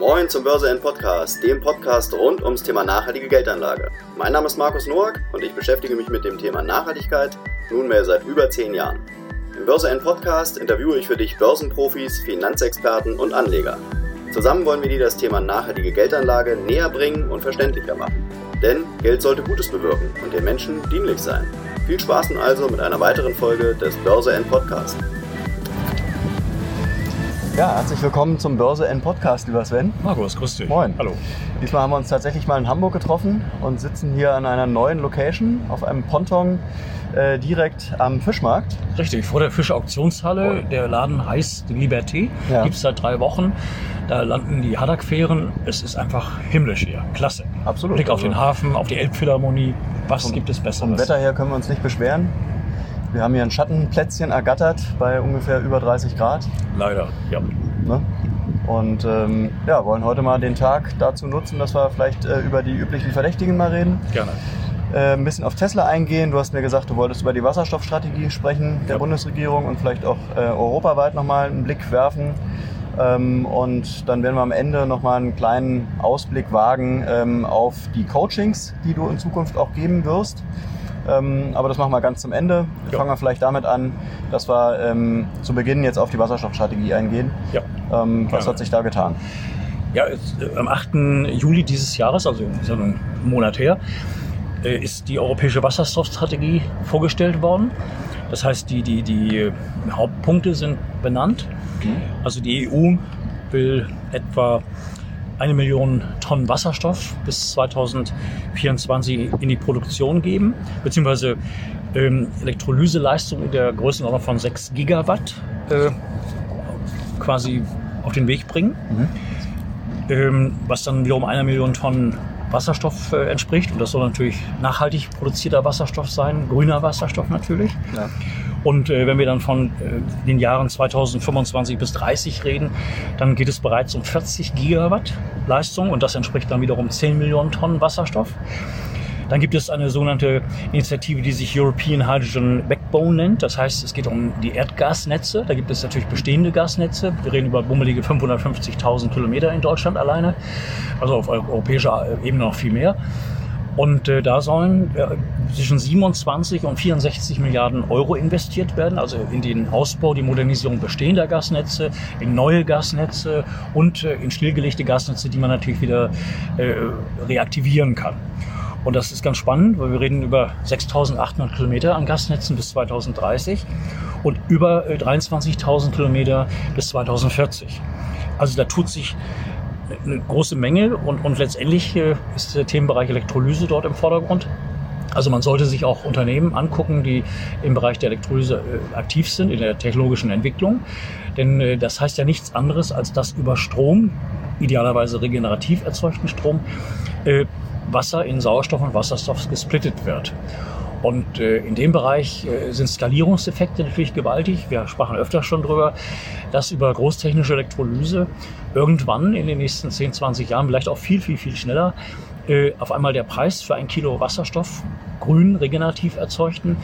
Moin zum Börse N Podcast, dem Podcast rund ums Thema nachhaltige Geldanlage. Mein Name ist Markus Noack und ich beschäftige mich mit dem Thema Nachhaltigkeit nunmehr seit über zehn Jahren. Im Börse N Podcast interviewe ich für dich Börsenprofis, Finanzexperten und Anleger. Zusammen wollen wir dir das Thema nachhaltige Geldanlage näher bringen und verständlicher machen. Denn Geld sollte Gutes bewirken und den Menschen dienlich sein. Viel Spaß nun also mit einer weiteren Folge des Börse N Podcast. Ja, herzlich willkommen zum Börse N Podcast, lieber Sven. Markus, grüß dich. Moin. Hallo. Diesmal haben wir uns tatsächlich mal in Hamburg getroffen und sitzen hier an einer neuen Location auf einem Ponton äh, direkt am Fischmarkt. Richtig, vor der Fischauktionshalle. Der Laden heißt Liberté. Ja. Gibt es seit drei Wochen. Da landen die Haddock-Fähren. Es ist einfach himmlisch hier. Klasse. Absolut. Blick auf Also- den Hafen, auf die Elbphilharmonie. Was gibt es Vom Besseres? Wetter her können wir uns nicht beschweren. Wir haben hier ein Schattenplätzchen ergattert bei ungefähr über 30 Grad. Leider, ja. Ne? Und ähm, ja, wollen heute mal den Tag dazu nutzen, dass wir vielleicht äh, über die üblichen Verdächtigen mal reden. Gerne. Äh, ein bisschen auf Tesla eingehen. Du hast mir gesagt, du wolltest über die Wasserstoffstrategie sprechen der Ja. Bundesregierung und vielleicht auch äh, europaweit nochmal einen Blick werfen. Ähm, und dann werden wir am Ende nochmal einen kleinen Ausblick wagen ähm, auf die Coachings, die du in Zukunft auch geben wirst. Ähm, aber das machen wir ganz zum Ende. Ja. Fangen wir vielleicht damit an, dass wir ähm, zu Beginn jetzt auf die Wasserstoffstrategie eingehen. Ja. Ähm, was hat sich da getan? Ja, es, äh, am 8. Juli dieses Jahres, also so einen Monat her, äh, ist die europäische Wasserstoffstrategie vorgestellt worden. Das heißt, die, die, die Hauptpunkte sind benannt. Also die EU will etwa eine Million Tonnen Wasserstoff bis 2024 in die Produktion geben, beziehungsweise ähm, Elektrolyseleistung in der Größenordnung von 6 Gigawatt äh, quasi auf den Weg bringen ähm, was dann wiederum einer Million Tonnen Wasserstoff äh, entspricht. Und das soll natürlich nachhaltig produzierter Wasserstoff sein, grüner Wasserstoff natürlich. Ja. Und äh, wenn wir dann von äh, den Jahren 2025 bis 30 reden, dann geht es bereits um 40 Gigawatt Leistung und das entspricht dann wiederum 10 Millionen Tonnen Wasserstoff. Dann gibt es eine sogenannte Initiative, die sich European Hydrogen Backbone nennt. Das heißt, es geht um die Erdgasnetze. Da gibt es natürlich bestehende Gasnetze. Wir reden über bummelige 550.000 Kilometer in Deutschland alleine. Also auf europäischer Ebene noch viel mehr. Und äh, da sollen äh, zwischen 27 und 64 Milliarden Euro investiert werden, also in den Ausbau, die Modernisierung bestehender Gasnetze, in neue Gasnetze und äh, in stillgelegte Gasnetze, die man natürlich wieder äh, reaktivieren kann. Und das ist ganz spannend, weil wir reden über 6.800 Kilometer an Gasnetzen bis 2030 und über äh, 23.000 Kilometer bis 2040. Also da tut sich eine große Menge und, und letztendlich äh, ist der Themenbereich Elektrolyse dort im Vordergrund. Also man sollte sich auch Unternehmen angucken, die im Bereich der Elektrolyse äh, aktiv sind, in der technologischen Entwicklung. Denn äh, das heißt ja nichts anderes, als dass über Strom, idealerweise regenerativ erzeugten Strom, Wasser in Sauerstoff und Wasserstoff gesplittet wird. Und äh, in dem Bereich äh, sind Skalierungseffekte natürlich gewaltig. Wir sprachen öfter schon drüber, dass über großtechnische Elektrolyse irgendwann in den nächsten 10, 20 Jahren, vielleicht auch viel, viel, viel schneller, äh, auf einmal der Preis für ein Kilo Wasserstoff, grün, regenerativ erzeugten,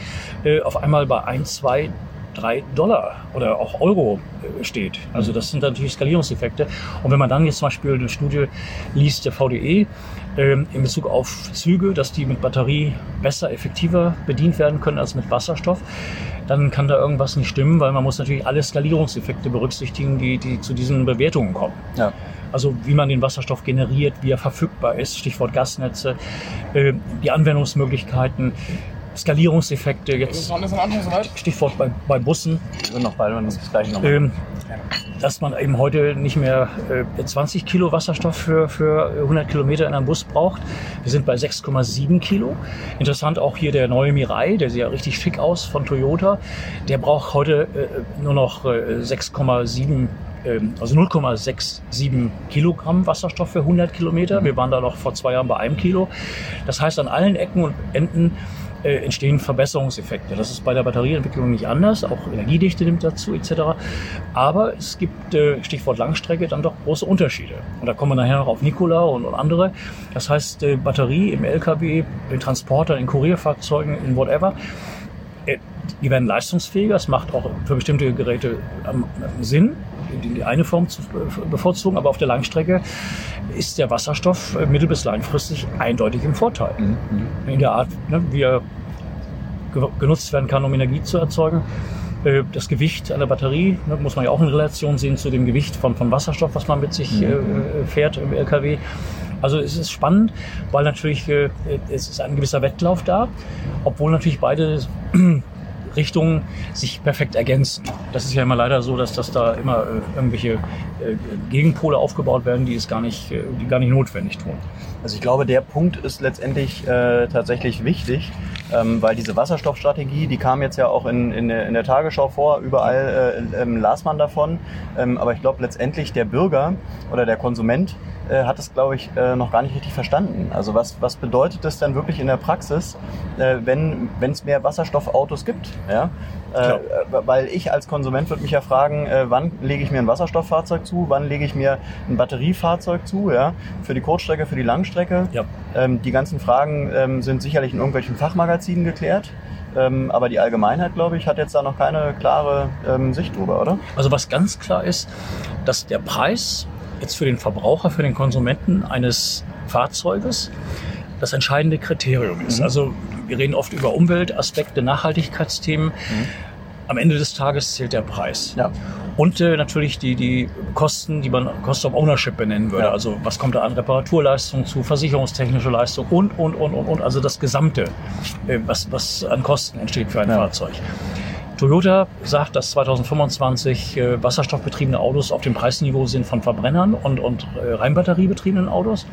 äh, auf einmal bei 1, 2, 3 Dollar oder auch Euro äh, steht. Also das sind natürlich Skalierungseffekte. Und wenn man dann jetzt zum Beispiel eine Studie liest der VDE ähm, in Bezug auf Züge, dass die mit Batterie besser, effektiver bedient werden können als mit Wasserstoff, dann kann da irgendwas nicht stimmen, weil man muss natürlich alle Skalierungseffekte berücksichtigen, die, die zu diesen Bewertungen kommen. Ja. Also wie man den Wasserstoff generiert, wie er verfügbar ist, Stichwort Gasnetze, äh, die Anwendungsmöglichkeiten, Skalierungseffekte, jetzt Stichwort bei, bei Bussen, Wir sind noch beide, wenn wir das gleiche nochmal. ähm, dass man eben heute nicht mehr äh, 20 Kilo Wasserstoff für, für 100 Kilometer in einem Bus braucht. Wir sind bei 6,7 Kilo. Interessant auch hier der neue Mirai, der sieht ja richtig schick aus von Toyota. Der braucht heute äh, nur noch äh, 6,7 ähm, also 0,67 Kilogramm Wasserstoff für 100 Kilometer. Wir waren da noch vor zwei Jahren bei einem Kilo. Das heißt, an allen Ecken und Enden äh, entstehen Verbesserungseffekte. Das ist bei der Batterieentwicklung nicht anders. Auch Energiedichte nimmt dazu etc. Aber es gibt, äh, Stichwort Langstrecke, dann doch große Unterschiede. Und da kommen wir nachher noch auf Nikola und, und andere. Das heißt, äh, Batterie im LKW, in Transportern, in Kurierfahrzeugen, in whatever, äh, die werden leistungsfähiger. Es macht auch für bestimmte Geräte ähm, Sinn. Die eine Form zu bevorzugen, aber auf der Langstrecke ist der Wasserstoff mittel- bis langfristig eindeutig im Vorteil. Mhm. In der Art, ne, wie er genutzt werden kann, um Energie zu erzeugen. Das Gewicht einer Batterie ne, muss man ja auch in Relation sehen zu dem Gewicht von, von Wasserstoff, was man mit sich mhm. fährt im LKW. Also es ist spannend, weil natürlich äh, es ist ein gewisser Wettlauf da, obwohl natürlich beide Richtungen sich perfekt ergänzen. Das ist ja immer leider so, dass, dass da immer äh, irgendwelche äh, Gegenpole aufgebaut werden, die es gar nicht, äh, die gar nicht notwendig tun. Also ich glaube, der Punkt ist letztendlich äh, tatsächlich wichtig, ähm, weil diese Wasserstoffstrategie, die kam jetzt ja auch in, in, in der Tagesschau vor, überall äh, ähm, las man davon. Ähm, aber ich glaube letztendlich der Bürger oder der Konsument äh, hat es, glaube ich, äh, noch gar nicht richtig verstanden. Also was, was bedeutet das denn wirklich in der Praxis, äh, wenn es mehr Wasserstoffautos gibt? Ja? Äh, weil ich als Konsument würde mich ja fragen, äh, wann lege ich mir ein Wasserstofffahrzeug zu, wann lege ich mir ein Batteriefahrzeug zu, ja, für die Kurzstrecke, für die Langstrecke. Ja. Ähm, die ganzen Fragen ähm, sind sicherlich in irgendwelchen Fachmagazinen geklärt. Ähm, aber die Allgemeinheit, glaube ich, hat jetzt da noch keine klare ähm, Sicht drüber, oder? Also was ganz klar ist, dass der Preis jetzt für den Verbraucher, für den Konsumenten eines Fahrzeuges das entscheidende Kriterium ist. Mhm. Also wir reden oft über Umweltaspekte, Nachhaltigkeitsthemen. Mhm. Am Ende des Tages zählt der Preis. Ja. Und äh, natürlich die, die Kosten, die man Cost of Ownership benennen würde. Ja. Also was kommt da an Reparaturleistung zu, versicherungstechnische Leistung und, und, und, und, und. Also das Gesamte, äh, was, was an Kosten entsteht für ein ja. Fahrzeug. Toyota sagt, dass 2025 äh, wasserstoffbetriebene Autos auf dem Preisniveau sind von Verbrennern und, und äh, Reinbatteriebetriebenen Autos.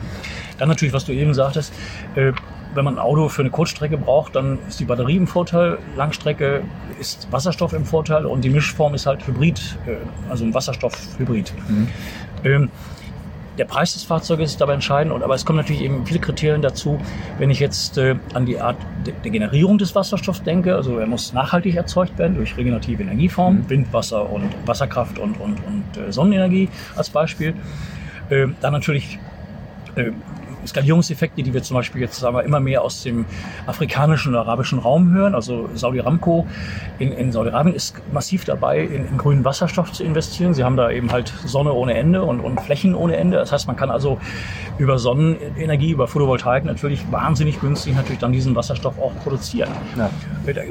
Dann natürlich, was du eben sagtest, äh, wenn man ein Auto für eine Kurzstrecke braucht, dann ist die Batterie im Vorteil, Langstrecke ist Wasserstoff im Vorteil und die Mischform ist halt Hybrid, äh, also ein Wasserstoff-Hybrid. Mhm. Ähm, der Preis des Fahrzeuges ist dabei entscheidend, aber es kommen natürlich eben viele Kriterien dazu. Wenn ich jetzt äh, an die Art der Generierung des Wasserstoffs denke, also er muss nachhaltig erzeugt werden durch regenerative Energieformen, mhm. Wind, Wasser und Wasserkraft und, und, und äh, Sonnenenergie als Beispiel. Äh, dann natürlich äh, Skalierungseffekte, die wir zum Beispiel jetzt sagen wir, immer mehr aus dem afrikanischen und arabischen Raum hören. Also Saudi Aramco in, in Saudi-Arabien ist massiv dabei, in, in, grünen Wasserstoff zu investieren. Sie haben da eben halt Sonne ohne Ende und, und Flächen ohne Ende. Das heißt, man kann also über Sonnenenergie, über Photovoltaik natürlich wahnsinnig günstig natürlich dann diesen Wasserstoff auch produzieren. Ja.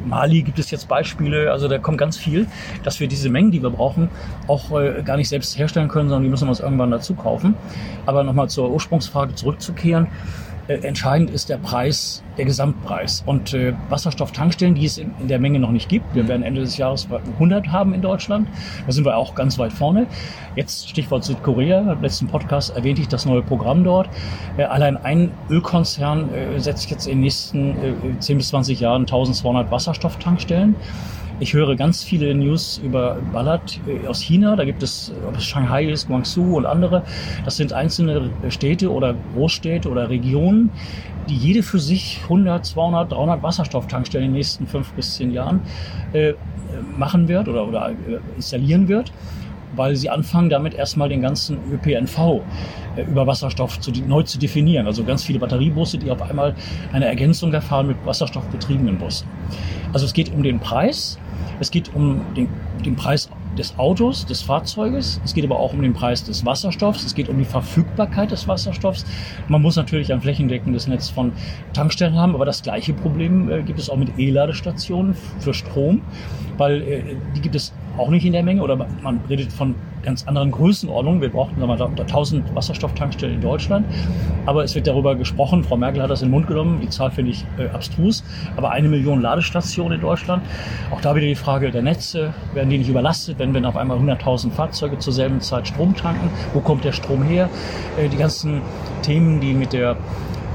Mali gibt es jetzt Beispiele, also da kommt ganz viel, dass wir diese Mengen, die wir brauchen, auch äh, gar nicht selbst herstellen können, sondern die müssen wir uns irgendwann dazu kaufen. Aber nochmal zur Ursprungsfrage zurückzukehren zurückkehren. Äh, entscheidend ist der Preis, der Gesamtpreis. Und äh, Wasserstofftankstellen, die es in, in, der Menge noch nicht gibt, wir werden Ende des Jahres 100 haben in Deutschland. Da sind wir auch ganz weit vorne. Jetzt Stichwort Südkorea. Im letzten Podcast erwähnte ich das neue Programm dort. Äh, allein ein Ölkonzern äh, setzt jetzt in den nächsten äh, 10 bis 20 Jahren 1200 Wasserstofftankstellen. Ich höre ganz viele News über Ballard äh, aus China. Da gibt es, ob es Shanghai ist, Guangzhou und andere. Das sind einzelne Städte oder Großstädte oder Regionen, die jede für sich 100, 200, 300 Wasserstofftankstellen in den nächsten fünf bis zehn Jahren äh, machen wird oder, oder äh, installieren wird weil sie anfangen damit erstmal den ganzen ÖPNV äh, über Wasserstoff zu, neu zu definieren. Also ganz viele Batteriebusse, die auf einmal eine Ergänzung erfahren mit wasserstoffbetriebenen Bussen. Also es geht um den Preis, es geht um den, den Preis des Autos, des Fahrzeuges. Es geht aber auch um den Preis des Wasserstoffs. Es geht um die Verfügbarkeit des Wasserstoffs. Man muss natürlich ein flächendeckendes Netz von Tankstellen haben, aber das gleiche Problem äh, gibt es auch mit E-Ladestationen für Strom, weil äh, die gibt es auch nicht in der Menge oder man redet von ganz anderen Größenordnungen. Wir brauchten wir, 1000 Wasserstofftankstellen in Deutschland, aber es wird darüber gesprochen. Frau Merkel hat das in den Mund genommen. Die Zahl finde ich äh, abstrus, aber eine Million Ladestationen in Deutschland. Auch da wieder die Frage der Netze. Werden die nicht überlastet, wenn wir auf einmal 100.000 Fahrzeuge zur selben Zeit Strom tanken? Wo kommt der Strom her? Äh, die ganzen Themen, die mit der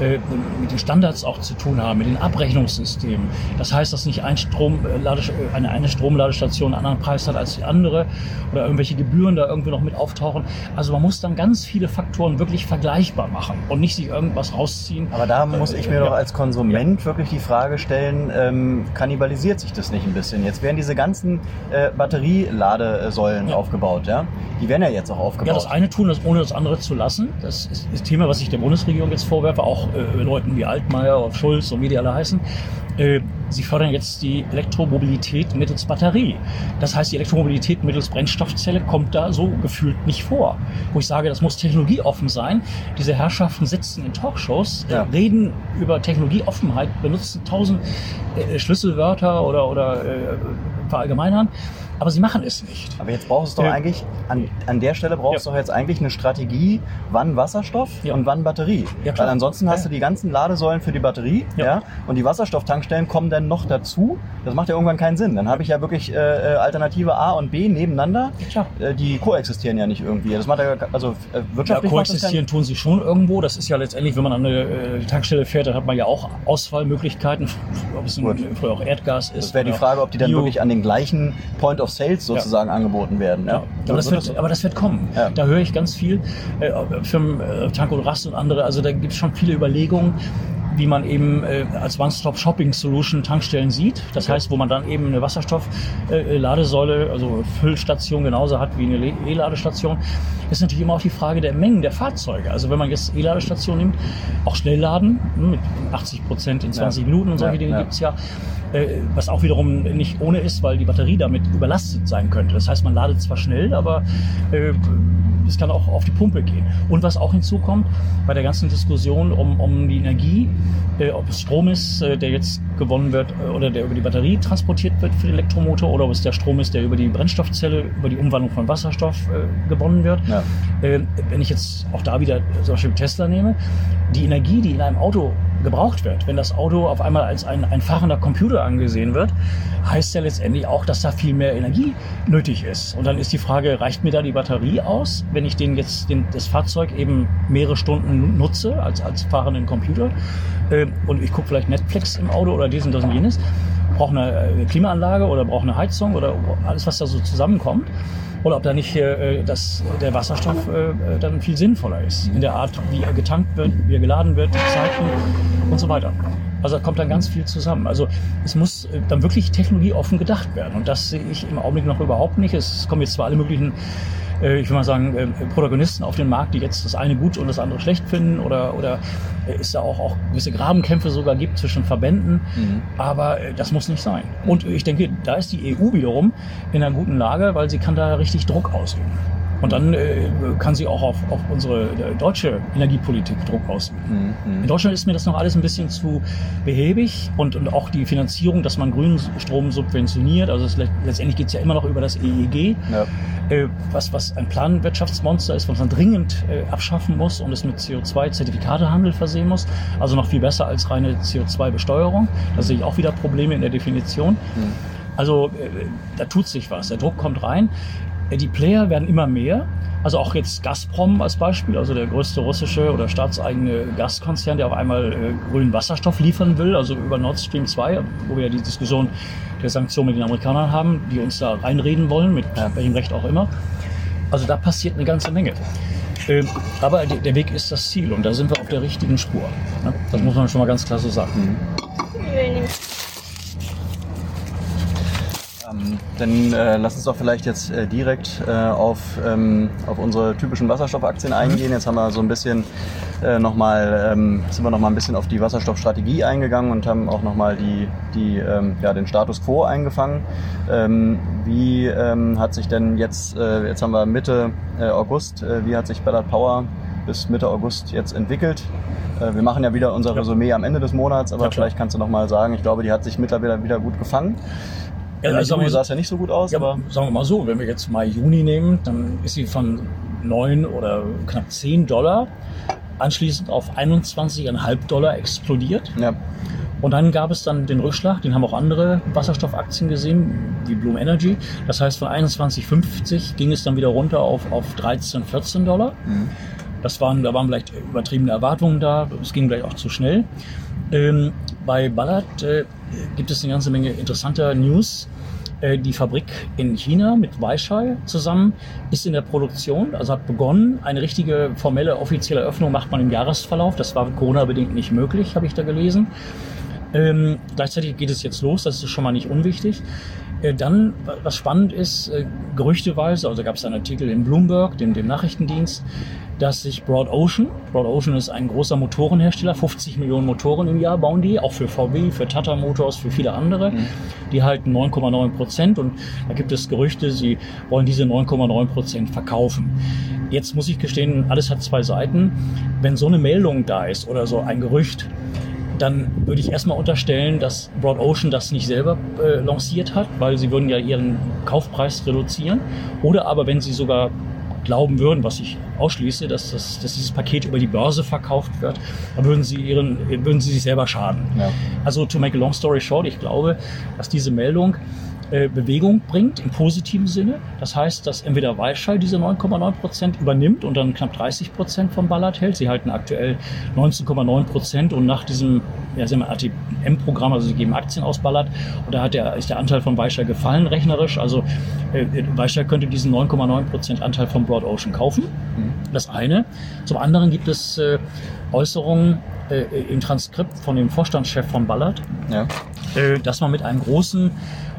äh, mit den Standards auch zu tun haben, mit den Abrechnungssystemen. Das heißt, dass nicht ein Strom, äh, äh, eine, eine Stromladestation einen anderen Preis hat als die andere oder irgendwelche Gebühren da irgendwie noch mit auftauchen. Also man muss dann ganz viele Faktoren wirklich vergleichbar machen und nicht sich irgendwas rausziehen. Aber da muss ich mir äh, doch als Konsument ja. wirklich die Frage stellen, ähm, kannibalisiert sich das nicht ein bisschen? Jetzt werden diese ganzen äh, Batterieladesäulen ja. aufgebaut, ja? Die werden ja jetzt auch aufgebaut. Ja, das eine tun, das ohne das andere zu lassen. Das ist das Thema, was ich der Bundesregierung jetzt vorwerfe, auch äh, Leuten wie Altmaier, Schulz und wie die alle heißen, äh, sie fördern jetzt die Elektromobilität mittels Batterie. Das heißt, die Elektromobilität mittels Brennstoffzelle kommt da so gefühlt nicht vor. Wo ich sage, das muss technologieoffen sein. Diese Herrschaften sitzen in Talkshows, äh, ja. reden über Technologieoffenheit, benutzen tausend äh, Schlüsselwörter oder, oder äh, verallgemeinern aber sie machen es nicht. Aber jetzt brauchst du doch ja. eigentlich, an, an der Stelle brauchst ja. du doch jetzt eigentlich eine Strategie, wann Wasserstoff ja. und wann Batterie. Weil ansonsten hast du die ganzen Ladesäulen für die Batterie ja. und die Wasserstofftankstellen kommen dann noch dazu. Das macht ja irgendwann keinen Sinn. Dann habe ich ja wirklich äh, äh Alternative A und B nebeneinander. Ja. Äh, die koexistieren ja nicht irgendwie. Das macht ja, also äh, wirtschaftlich. Ja, koexistieren tun sie schon irgendwo. Das ist ja letztendlich, wenn man an eine äh, Tankstelle fährt, dann hat man ja auch Auswahlmöglichkeiten, ob es ein, früher auch Erdgas ist. Das wäre die Frage, ob die dann Bio. wirklich an den gleichen Point of of Sales sozusagen ja. angeboten werden. Ja. Aber, das wird, aber das wird kommen. Ja. Da höre ich ganz viel. Äh, Firmen, äh, Tank und Rast und andere, also da gibt es schon viele Überlegungen wie man eben äh, als One-Stop-Shopping-Solution Tankstellen sieht. Das okay. heißt, wo man dann eben eine Wasserstoff-Ladesäule, äh, also Füllstation genauso hat wie eine E-Ladestation. Ist natürlich immer auch die Frage der Mengen der Fahrzeuge. Also wenn man jetzt E-Ladestation nimmt, auch Schnellladen hm, mit 80 Prozent in 20 ja. Minuten und solche ja, Dinge ja. gibt es ja. Äh, was auch wiederum nicht ohne ist, weil die Batterie damit überlastet sein könnte. Das heißt, man ladet zwar schnell, aber äh, es kann auch auf die Pumpe gehen. Und was auch hinzukommt bei der ganzen Diskussion um, um die Energie, äh, ob es Strom ist, äh, der jetzt gewonnen wird äh, oder der über die Batterie transportiert wird für den Elektromotor oder ob es der Strom ist, der über die Brennstoffzelle, über die Umwandlung von Wasserstoff äh, gewonnen wird. Ja. Äh, wenn ich jetzt auch da wieder zum Beispiel Tesla nehme, die Energie, die in einem Auto gebraucht wird. Wenn das Auto auf einmal als ein, ein fahrender Computer angesehen wird, heißt ja letztendlich auch, dass da viel mehr Energie nötig ist. Und dann ist die Frage, reicht mir da die Batterie aus, wenn ich den jetzt den, das Fahrzeug eben mehrere Stunden nutze als, als fahrenden Computer äh, und ich gucke vielleicht Netflix im Auto oder dies und das und jenes, brauche eine äh, Klimaanlage oder brauche eine Heizung oder alles, was da so zusammenkommt oder ob da nicht äh, das, der Wasserstoff äh, dann viel sinnvoller ist. In der Art, wie er getankt wird, wie er geladen wird, Zeiten und so weiter. Also da kommt dann ganz viel zusammen. Also es muss äh, dann wirklich technologieoffen gedacht werden. Und das sehe ich im Augenblick noch überhaupt nicht. Es kommen jetzt zwar alle möglichen äh, ich will mal sagen, äh, Protagonisten auf den Markt, die jetzt das eine gut und das andere schlecht finden oder, oder äh, es da auch, auch gewisse Grabenkämpfe sogar gibt zwischen Verbänden. Mhm. Aber das muss nicht sein. Und ich denke, da ist die EU wiederum in einer guten Lage, weil sie kann da richtig Druck ausüben. Und dann äh, kann sie auch auf, auf unsere äh, deutsche Energiepolitik Druck ausüben. Mhm. In Deutschland ist mir das noch alles ein bisschen zu behäbig und, und auch die Finanzierung, dass man grünen Strom subventioniert. Also es, letztendlich geht es ja immer noch über das EEG, ja. äh, was, was ein Planwirtschaftsmonster ist, was man dringend äh, abschaffen muss und es mit CO2-Zertifikatehandel versehen muss. Also noch viel besser als reine CO2-Besteuerung. Da sehe ich auch wieder Probleme in der Definition. Mhm. Also äh, da tut sich was. Der Druck kommt rein. Die Player werden immer mehr. Also auch jetzt Gazprom als Beispiel, also der größte russische oder staatseigene Gaskonzern, der auf einmal äh, grünen Wasserstoff liefern will, also über Nord Stream 2, wo wir ja die Diskussion der Sanktionen mit den Amerikanern haben, die uns da reinreden wollen, mit ja. welchem Recht auch immer. Also da passiert eine ganze Menge. Ähm, aber der Weg ist das Ziel und da sind wir auf der richtigen Spur. Ne? Das muss man schon mal ganz klar so sagen. Mhm. Ähm, dann äh, lass uns doch vielleicht jetzt äh, direkt äh, auf, ähm, auf unsere typischen Wasserstoffaktien mhm. eingehen. Jetzt haben wir so ein bisschen äh, nochmal, ähm, sind wir noch mal ein bisschen auf die Wasserstoffstrategie eingegangen und haben auch nochmal die, die, ähm, ja, den Status quo eingefangen. Ähm, wie ähm, hat sich denn jetzt, äh, jetzt haben wir Mitte äh, August, äh, wie hat sich Ballard Power bis Mitte August jetzt entwickelt? Äh, wir machen ja wieder unser Resümee am Ende des Monats, aber ja, vielleicht kannst du noch mal sagen, ich glaube, die hat sich mittlerweile wieder gut gefangen. Ja, also Juni sah es ja nicht so gut aus. Ja, aber sagen wir mal so, wenn wir jetzt Mai, Juni nehmen, dann ist sie von 9 oder knapp 10 Dollar anschließend auf 21,5 Dollar explodiert. Ja. Und dann gab es dann den Rückschlag, den haben auch andere Wasserstoffaktien gesehen, wie Bloom Energy. Das heißt, von 21,50 ging es dann wieder runter auf, auf 13, 14 Dollar. Mhm. Das waren, da waren vielleicht übertriebene Erwartungen da, es ging vielleicht auch zu schnell. Ähm, bei Ballard äh, gibt es eine ganze Menge interessanter News. Äh, die Fabrik in China mit Weishai zusammen ist in der Produktion, also hat begonnen. Eine richtige formelle offizielle Öffnung macht man im Jahresverlauf. Das war Corona-bedingt nicht möglich, habe ich da gelesen. Ähm, gleichzeitig geht es jetzt los, das ist schon mal nicht unwichtig. Äh, dann, was spannend ist, äh, gerüchteweise, also gab es einen Artikel in Bloomberg, dem, dem Nachrichtendienst, dass sich Broad Ocean, Broad Ocean ist ein großer Motorenhersteller, 50 Millionen Motoren im Jahr bauen die, auch für VW, für Tata Motors, für viele andere. Mhm. Die halten 9,9 Prozent und da gibt es Gerüchte, sie wollen diese 9,9 Prozent verkaufen. Jetzt muss ich gestehen, alles hat zwei Seiten. Wenn so eine Meldung da ist oder so ein Gerücht, dann würde ich erstmal unterstellen, dass Broad Ocean das nicht selber äh, lanciert hat, weil sie würden ja ihren Kaufpreis reduzieren. Oder aber wenn sie sogar glauben würden, was ich ausschließe, dass, das, dass dieses Paket über die Börse verkauft wird, dann würden sie, ihren, würden sie sich selber schaden. Ja. Also to make a long story short, ich glaube, dass diese Meldung äh, Bewegung bringt im positiven Sinne. Das heißt, dass entweder Weißschall diese 9,9 Prozent übernimmt und dann knapp 30 Prozent vom Ballard hält. Sie halten aktuell 19,9 Prozent und nach diesem ja, ATM-Programm, also sie geben Aktien aus Ballard und da hat der, ist der Anteil von Weißschall gefallen rechnerisch. Also äh, Weißschall könnte diesen 9,9 Prozent Anteil von Broad Ocean kaufen. Mhm. Das eine. Zum anderen gibt es äh, Äußerungen äh, im Transkript von dem Vorstandschef von Ballard, ja. äh, dass man mit einem großen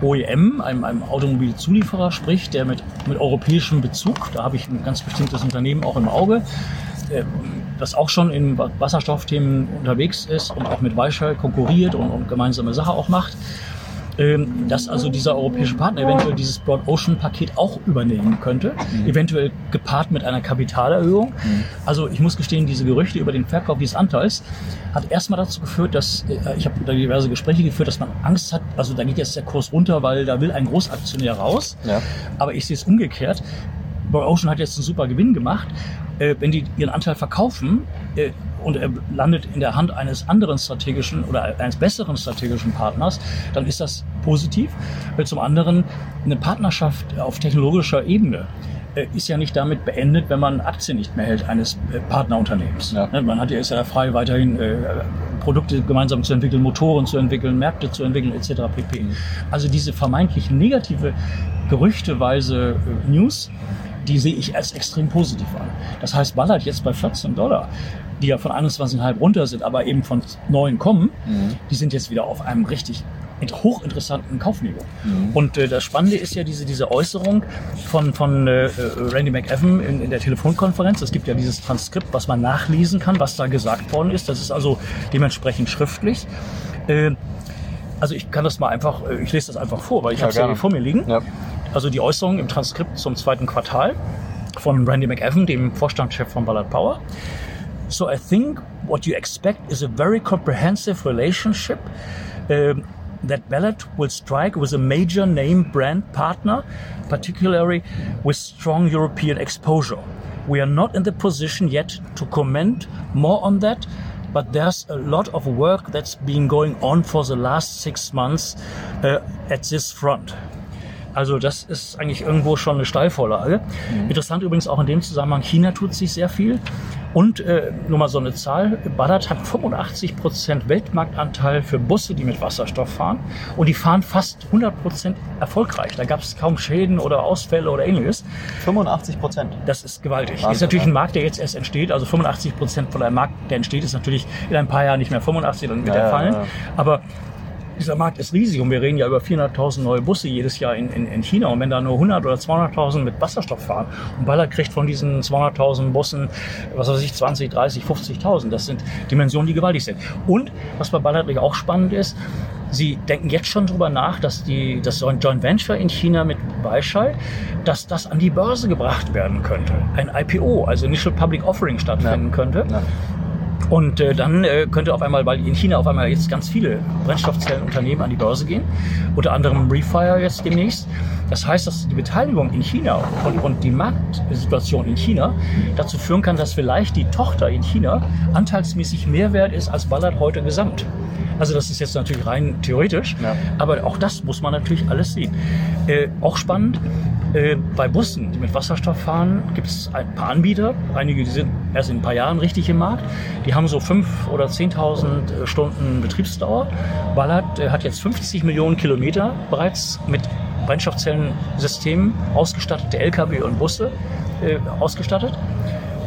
OEM, einem, einem Automobilzulieferer spricht, der mit, mit europäischem Bezug, da habe ich ein ganz bestimmtes Unternehmen auch im Auge, äh, das auch schon in Wasserstoffthemen unterwegs ist und auch mit Weichschall konkurriert und, und gemeinsame Sache auch macht ähm, dass also dieser europäische Partner eventuell dieses Broad Ocean Paket auch übernehmen könnte, mhm. eventuell gepaart mit einer Kapitalerhöhung. Mhm. Also ich muss gestehen, diese Gerüchte über den Verkauf dieses Anteils hat erstmal dazu geführt, dass äh, ich habe da diverse Gespräche geführt, dass man Angst hat, also da geht jetzt der Kurs runter, weil da will ein Großaktionär raus. Ja. Aber ich sehe es umgekehrt. Broad Ocean hat jetzt einen super Gewinn gemacht. Äh, wenn die ihren Anteil verkaufen, äh, und er landet in der Hand eines anderen strategischen oder eines besseren strategischen Partners, dann ist das positiv. Zum anderen eine Partnerschaft auf technologischer Ebene äh, ist ja nicht damit beendet, wenn man Aktien nicht mehr hält eines äh, Partnerunternehmens. Ja. Ne, man hat ja ist ja frei, weiterhin äh, Produkte gemeinsam zu entwickeln, Motoren zu entwickeln, Märkte zu entwickeln, etc. pp. Also diese vermeintlich negative, gerüchteweise News, die sehe ich als extrem positiv an. Das heißt, ballert jetzt bei 14 Dollar die ja von 21,5 runter sind, aber eben von 9 kommen, mhm. die sind jetzt wieder auf einem richtig hochinteressanten Kaufniveau. Mhm. Und äh, das Spannende ist ja diese, diese Äußerung von, von äh, äh, Randy McEwan in, in der Telefonkonferenz. Es gibt ja dieses Transkript, was man nachlesen kann, was da gesagt worden ist. Das ist also dementsprechend schriftlich. Äh, also ich kann das mal einfach, äh, ich lese das einfach vor, weil ich ja, habe es ja hier vor mir liegen. Ja. Also die Äußerung im Transkript zum zweiten Quartal von Randy McEwan, dem Vorstandschef von Ballard Power. So I think what you expect is a very comprehensive relationship um, that Ballard will strike with a major name brand partner, particularly with strong European exposure. We are not in the position yet to comment more on that, but there's a lot of work that's been going on for the last six months uh, at this front. Also das ist eigentlich irgendwo schon eine Steilvorlage. Mhm. Interessant übrigens auch in dem Zusammenhang, China tut sich sehr viel. Und äh, nur mal so eine Zahl, Ballard hat 85 Prozent Weltmarktanteil für Busse, die mit Wasserstoff fahren. Und die fahren fast 100 Prozent erfolgreich. Da gab es kaum Schäden oder Ausfälle oder ähnliches. 85%? Prozent. Das ist gewaltig. Wahnsinn, ist natürlich ein Markt, der jetzt erst entsteht. Also 85 Prozent von einem Markt, der entsteht, ist natürlich in ein paar Jahren nicht mehr 85, dann wird ja, er fallen. Ja, ja. Aber dieser Markt ist riesig und wir reden ja über 400.000 neue Busse jedes Jahr in, in, in China. Und wenn da nur 100 oder 200.000 mit Wasserstoff fahren und Ballard kriegt von diesen 200.000 Bussen, was weiß ich, 20, 30, 50.000, das sind Dimensionen, die gewaltig sind. Und was bei Ballard auch spannend ist, Sie denken jetzt schon darüber nach, dass die, das Joint Venture in China mit Weichai, dass das an die Börse gebracht werden könnte. Ein IPO, also Initial Public Offering stattfinden ja. könnte. Ja. Und äh, dann äh, könnte auf einmal, weil in China auf einmal jetzt ganz viele Brennstoffzellenunternehmen an die Börse gehen, unter anderem Refire jetzt demnächst. Das heißt, dass die Beteiligung in China und, und die Marktsituation in China dazu führen kann, dass vielleicht die Tochter in China anteilsmäßig mehr wert ist als Ballard heute gesamt. Also das ist jetzt natürlich rein theoretisch, ja. aber auch das muss man natürlich alles sehen. Äh, auch spannend, äh, bei Bussen, die mit Wasserstoff fahren, gibt es ein paar Anbieter. Einige die sind erst in ein paar Jahren richtig im Markt. Die haben so 5.000 oder 10.000 äh, Stunden Betriebsdauer. Ballard äh, hat jetzt 50 Millionen Kilometer bereits mit Brennstoffzellensystemen ausgestattete Lkw und Busse äh, ausgestattet.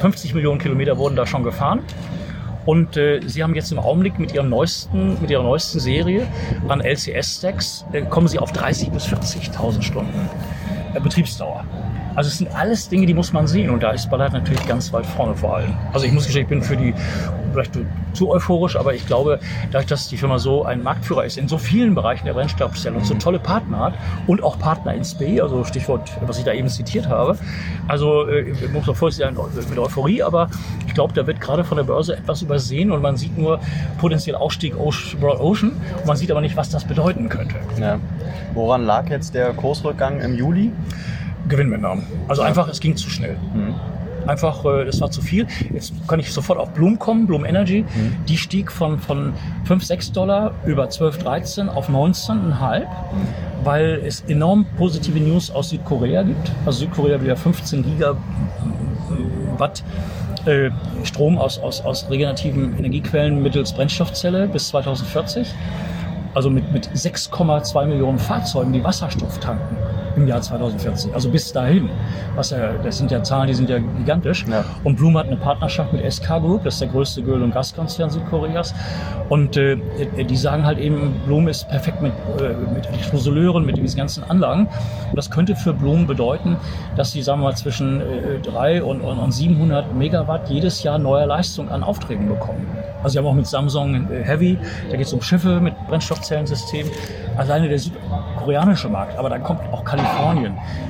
50 Millionen Kilometer wurden da schon gefahren. Und äh, sie haben jetzt im Augenblick mit, ihrem neuesten, mit ihrer neuesten Serie an LCS-Stacks, äh, kommen sie auf 30.000 bis 40.000 Stunden äh, Betriebsdauer. Also es sind alles Dinge, die muss man sehen und da ist Ballard natürlich ganz weit vorne vor allem. Also ich muss gestehen, ich bin für die vielleicht zu euphorisch, aber ich glaube, dadurch, dass die Firma so ein Marktführer ist in so vielen Bereichen der Brennstoffzelle und so tolle Partner hat und auch Partner in SPE, also Stichwort, was ich da eben zitiert habe. Also äh, muss man vorsichtig sein mit Euphorie, aber ich glaube, da wird gerade von der Börse etwas übersehen und man sieht nur potenziell Ausstieg Broad Ocean und man sieht aber nicht, was das bedeuten könnte. Ja. Woran lag jetzt der Kursrückgang im Juli? Gewinnmitnahmen. Also einfach, es ging zu schnell. Mhm. Einfach, äh, das war zu viel. Jetzt kann ich sofort auf Bloom kommen, Bloom Energy. Mhm. Die stieg von, von 5, 6 Dollar über 12, 13 auf 19,5, mhm. weil es enorm positive News aus Südkorea gibt. Also Südkorea will ja 15 Gigawatt äh, Strom aus, aus, aus regenerativen Energiequellen mittels Brennstoffzelle bis 2040. Also mit, mit 6,2 Millionen Fahrzeugen, die Wasserstoff tanken im Jahr 2040. Also bis dahin. Was ja, das sind ja Zahlen, die sind ja gigantisch. Ja. Und Bloom hat eine Partnerschaft mit SK Group, das ist der größte Öl- und Gaskonzern Südkoreas. Und äh, die sagen halt eben, Bloom ist perfekt mit, äh, mit Elektrosoleuren, mit diesen ganzen Anlagen. Und das könnte für Bloom bedeuten, dass sie, sagen wir mal, zwischen äh, 3 und, und, und 700 Megawatt jedes Jahr neue Leistung an Aufträgen bekommen. Also sie haben auch mit Samsung äh, Heavy, da geht es um Schiffe mit Brennstoffzellensystem. Alleine der südkoreanische Markt, aber dann kommt auch Kalifornien,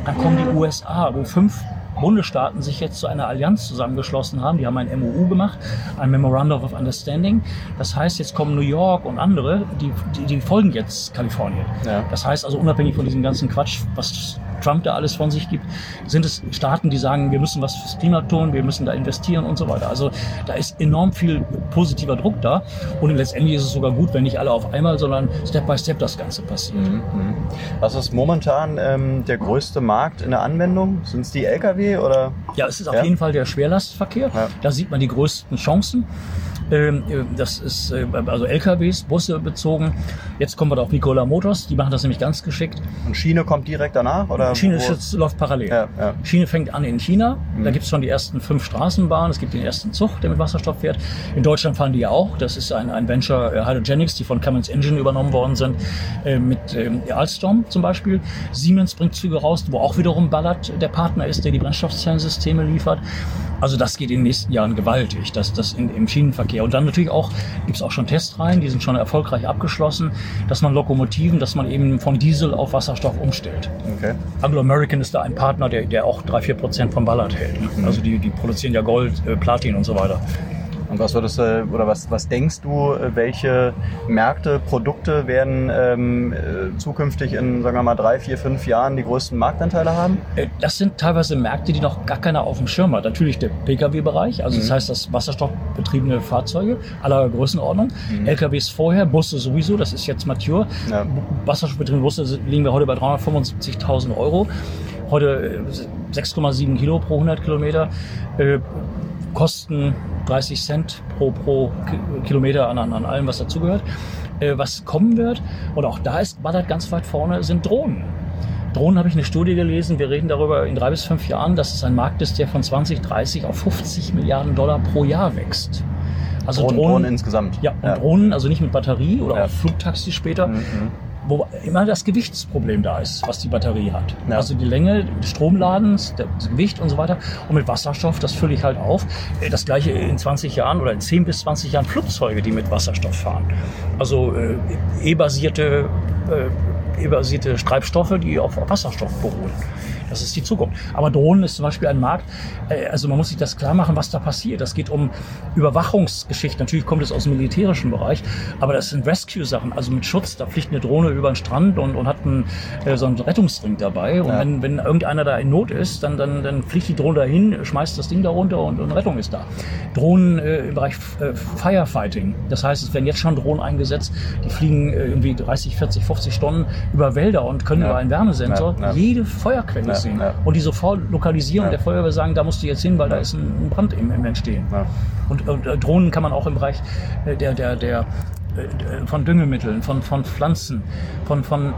dann kommen die USA, wo fünf Bundesstaaten sich jetzt zu einer Allianz zusammengeschlossen haben. Die haben ein MOU gemacht, ein Memorandum of Understanding. Das heißt, jetzt kommen New York und andere, die, die, die folgen jetzt Kalifornien. Ja. Das heißt also, unabhängig von diesem ganzen Quatsch, was Trump da alles von sich gibt, sind es Staaten, die sagen, wir müssen was fürs Klima tun, wir müssen da investieren und so weiter. Also da ist enorm viel positiver Druck da und letztendlich ist es sogar gut, wenn nicht alle auf einmal, sondern Step by Step das Ganze passiert. Mhm. mhm. Was ist momentan ähm, der größte Markt in der Anwendung? Sind es die Lkw oder? Ja, es ist auf jeden Fall der Schwerlastverkehr. Ja. Da sieht man die größten Chancen. Ähm, äh, das ist äh, also LKWs, Busse bezogen. Jetzt kommen wir da auf Nikola Motors, die machen das nämlich ganz geschickt. Und Schiene kommt direkt danach? Oder Schiene wo? läuft parallel. Ja, ja. Schiene fängt an in China. Mhm. Da gibt es schon die ersten fünf Straßenbahnen. Es gibt den ersten Zug, der mit Wasserstoff fährt. In Deutschland fahren die ja auch. Das ist ein, ein Venture äh, Hydrogenics, die von Cummins Engine übernommen worden sind. mit ähm, Alstom zum Beispiel. Siemens bringt Züge raus, wo auch wiederum Ballard der Partner ist, der die Brennstoffzellensysteme liefert. Also das geht in den nächsten Jahren gewaltig, das, das in, im Schienenverkehr. Und dann natürlich auch, gibt es auch schon Testreihen, die sind schon erfolgreich abgeschlossen, dass man Lokomotiven, dass man eben von Diesel auf Wasserstoff umstellt. Okay. Anglo-American ist da ein Partner, der, der auch drei vier Prozent vom Ballard hält. Mhm. Also die, die produzieren ja Gold, äh, Platin und so weiter. Und was würdest du, oder was, was denkst du, welche Märkte, Produkte werden ähm, äh, zukünftig in, sagen wir mal, drei, vier, fünf Jahren die größten Marktanteile haben? Äh, das sind teilweise Märkte, die noch gar keiner auf dem Schirm hat. Natürlich der Pkw-Bereich, also mhm. das heißt, das wasserstoffbetriebene Fahrzeuge aller Größenordnung. Mhm. LKWs vorher, Busse sowieso, das ist jetzt mature. Ja. Wasserstoffbetriebene Busse liegen wir heute bei 375.000 Euro. Heute 6,7 äh, Kilo pro 100 Kilometer. Kosten 30 Cent pro, pro Kilometer an, an allem, was dazugehört. Äh, was kommen wird, und auch da ist Ballard ganz weit vorne, sind Drohnen. Drohnen habe ich eine Studie gelesen. Wir reden darüber in drei bis fünf Jahren, dass es ein Markt ist, der von 2030 auf 50 Milliarden Dollar pro Jahr wächst. Also Drohnen, Drohnen, Drohnen insgesamt. Ja, und ja. Drohnen, also nicht mit Batterie oder ja. auch Flugtaxi später. Mhm, mhm wo immer das Gewichtsproblem da ist, was die Batterie hat. Ja. Also die Länge des Stromladens, das Gewicht und so weiter. Und mit Wasserstoff, das fülle ich halt auf. Äh, das gleiche in 20 Jahren oder in 10 bis 20 Jahren Flugzeuge, die mit Wasserstoff fahren. Also äh, E-basierte äh, E-basierte Treibstoffe, die auf Wasserstoff beruhen. Das ist die Zukunft. Aber Drohnen ist zum Beispiel ein Markt, äh, also man muss sich das klar machen, was da passiert. Das geht um Überwachungsgeschichten. Natürlich kommt es aus dem militärischen Bereich, aber das sind Rescue-Sachen, also mit Schutz. Da fliegt eine Drohne über den Strand und, und hat einen, äh, so einen Rettungsring dabei. Und ja. wenn, wenn irgendeiner da in Not ist, dann, dann, dann fliegt die Drohne dahin, schmeißt das Ding da runter und, und Rettung ist da. Drohnen äh, im Bereich äh, Firefighting. Das heißt, es werden jetzt schon Drohnen eingesetzt, die fliegen äh, irgendwie 30, 40, 50 Stunden über Wälder und können ja. über einen Wärmesensor ja. jede Feuerquelle sehen ja. und die sofort lokalisieren und der Feuerwehr sagen, da musst du jetzt hin, weil da ist ein Brand im, im Entstehen. Und, und äh, Drohnen kann man auch im Bereich äh, der, der, der äh, von Düngemitteln, von, von Pflanzen, von, von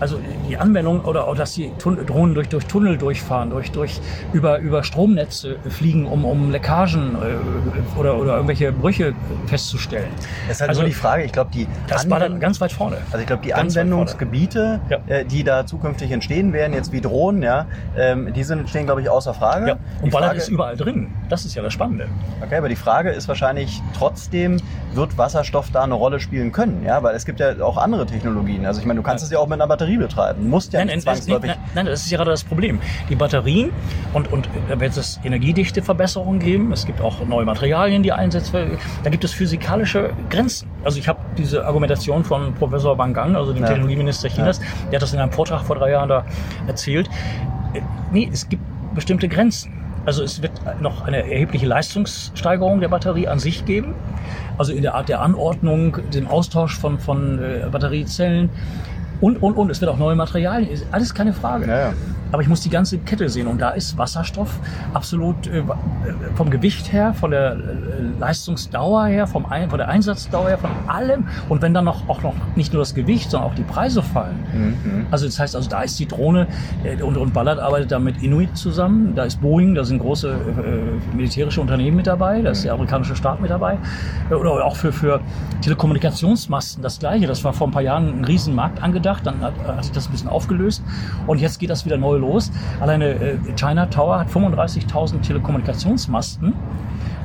also die Anwendung oder, oder dass die Tun Drohnen durch, durch Tunnel durchfahren, durch, durch über, über Stromnetze fliegen, um, um Leckagen äh, oder, oder irgendwelche Brüche festzustellen. Das ist halt also so die Frage, ich glaube, die das war dann ganz weit vorne. Also ich glaube, die ganz Anwendungsgebiete, ja. äh, die da zukünftig entstehen werden, jetzt wie Drohnen, ja, ähm, die sind, stehen, glaube ich, außer Frage. Ja. Und Ballard ist überall drin. Das ist ja das Spannende. Okay, aber die Frage ist wahrscheinlich trotzdem, wird Wasserstoff da eine Rolle spielen können? Ja, weil es gibt ja auch andere Technologien. Also ich meine, du kannst es ja auch mit einer Batterie betreiben. Du musst ja nein, nicht zwangsläufig. Nein, nein, das ist ja gerade das Problem. Die Batterien und, und da wird es Energiedichteverbesserungen geben. Es gibt auch neue Materialien, die einsetzt werden. Da gibt es physikalische Grenzen. Also ich habe diese Argumentation von Professor Wang Gang, also dem ja. Technologieminister Chinas, ja. der hat das in einem Vortrag vor drei Jahren da erzählt. Äh, nee, es gibt bestimmte Grenzen. Also es wird noch eine erhebliche Leistungssteigerung der Batterie an sich geben. Also in der Art der Anordnung, dem Austausch von, von äh, Batteriezellen. Und, und, und. Es wird auch neue Materialien. Alles keine Frage. Ja, ja. Aber ich muss die ganze Kette sehen. Und da ist Wasserstoff absolut äh, vom Gewicht her, von der äh, Leistungsdauer her, vom Ein von der Einsatzdauer her, von allem. Und wenn dann noch, auch noch nicht nur das Gewicht, sondern auch die Preise fallen. Mhm. Also das heißt, also da ist die Drohne äh, und, und Ballard arbeitet da mit Inuit zusammen. Da ist Boeing, da sind große äh, militärische Unternehmen mit dabei. Da ist der amerikanische Staat mit dabei. Äh, oder auch für, für Telekommunikationsmasten das Gleiche. Das war vor ein paar Jahren ein Riesenmarkt angedacht. Dann hat, hat sich das ein bisschen aufgelöst. Und jetzt geht das wieder neu los. Alleine äh, China Tower hat 35.000 Telekommunikationsmasten.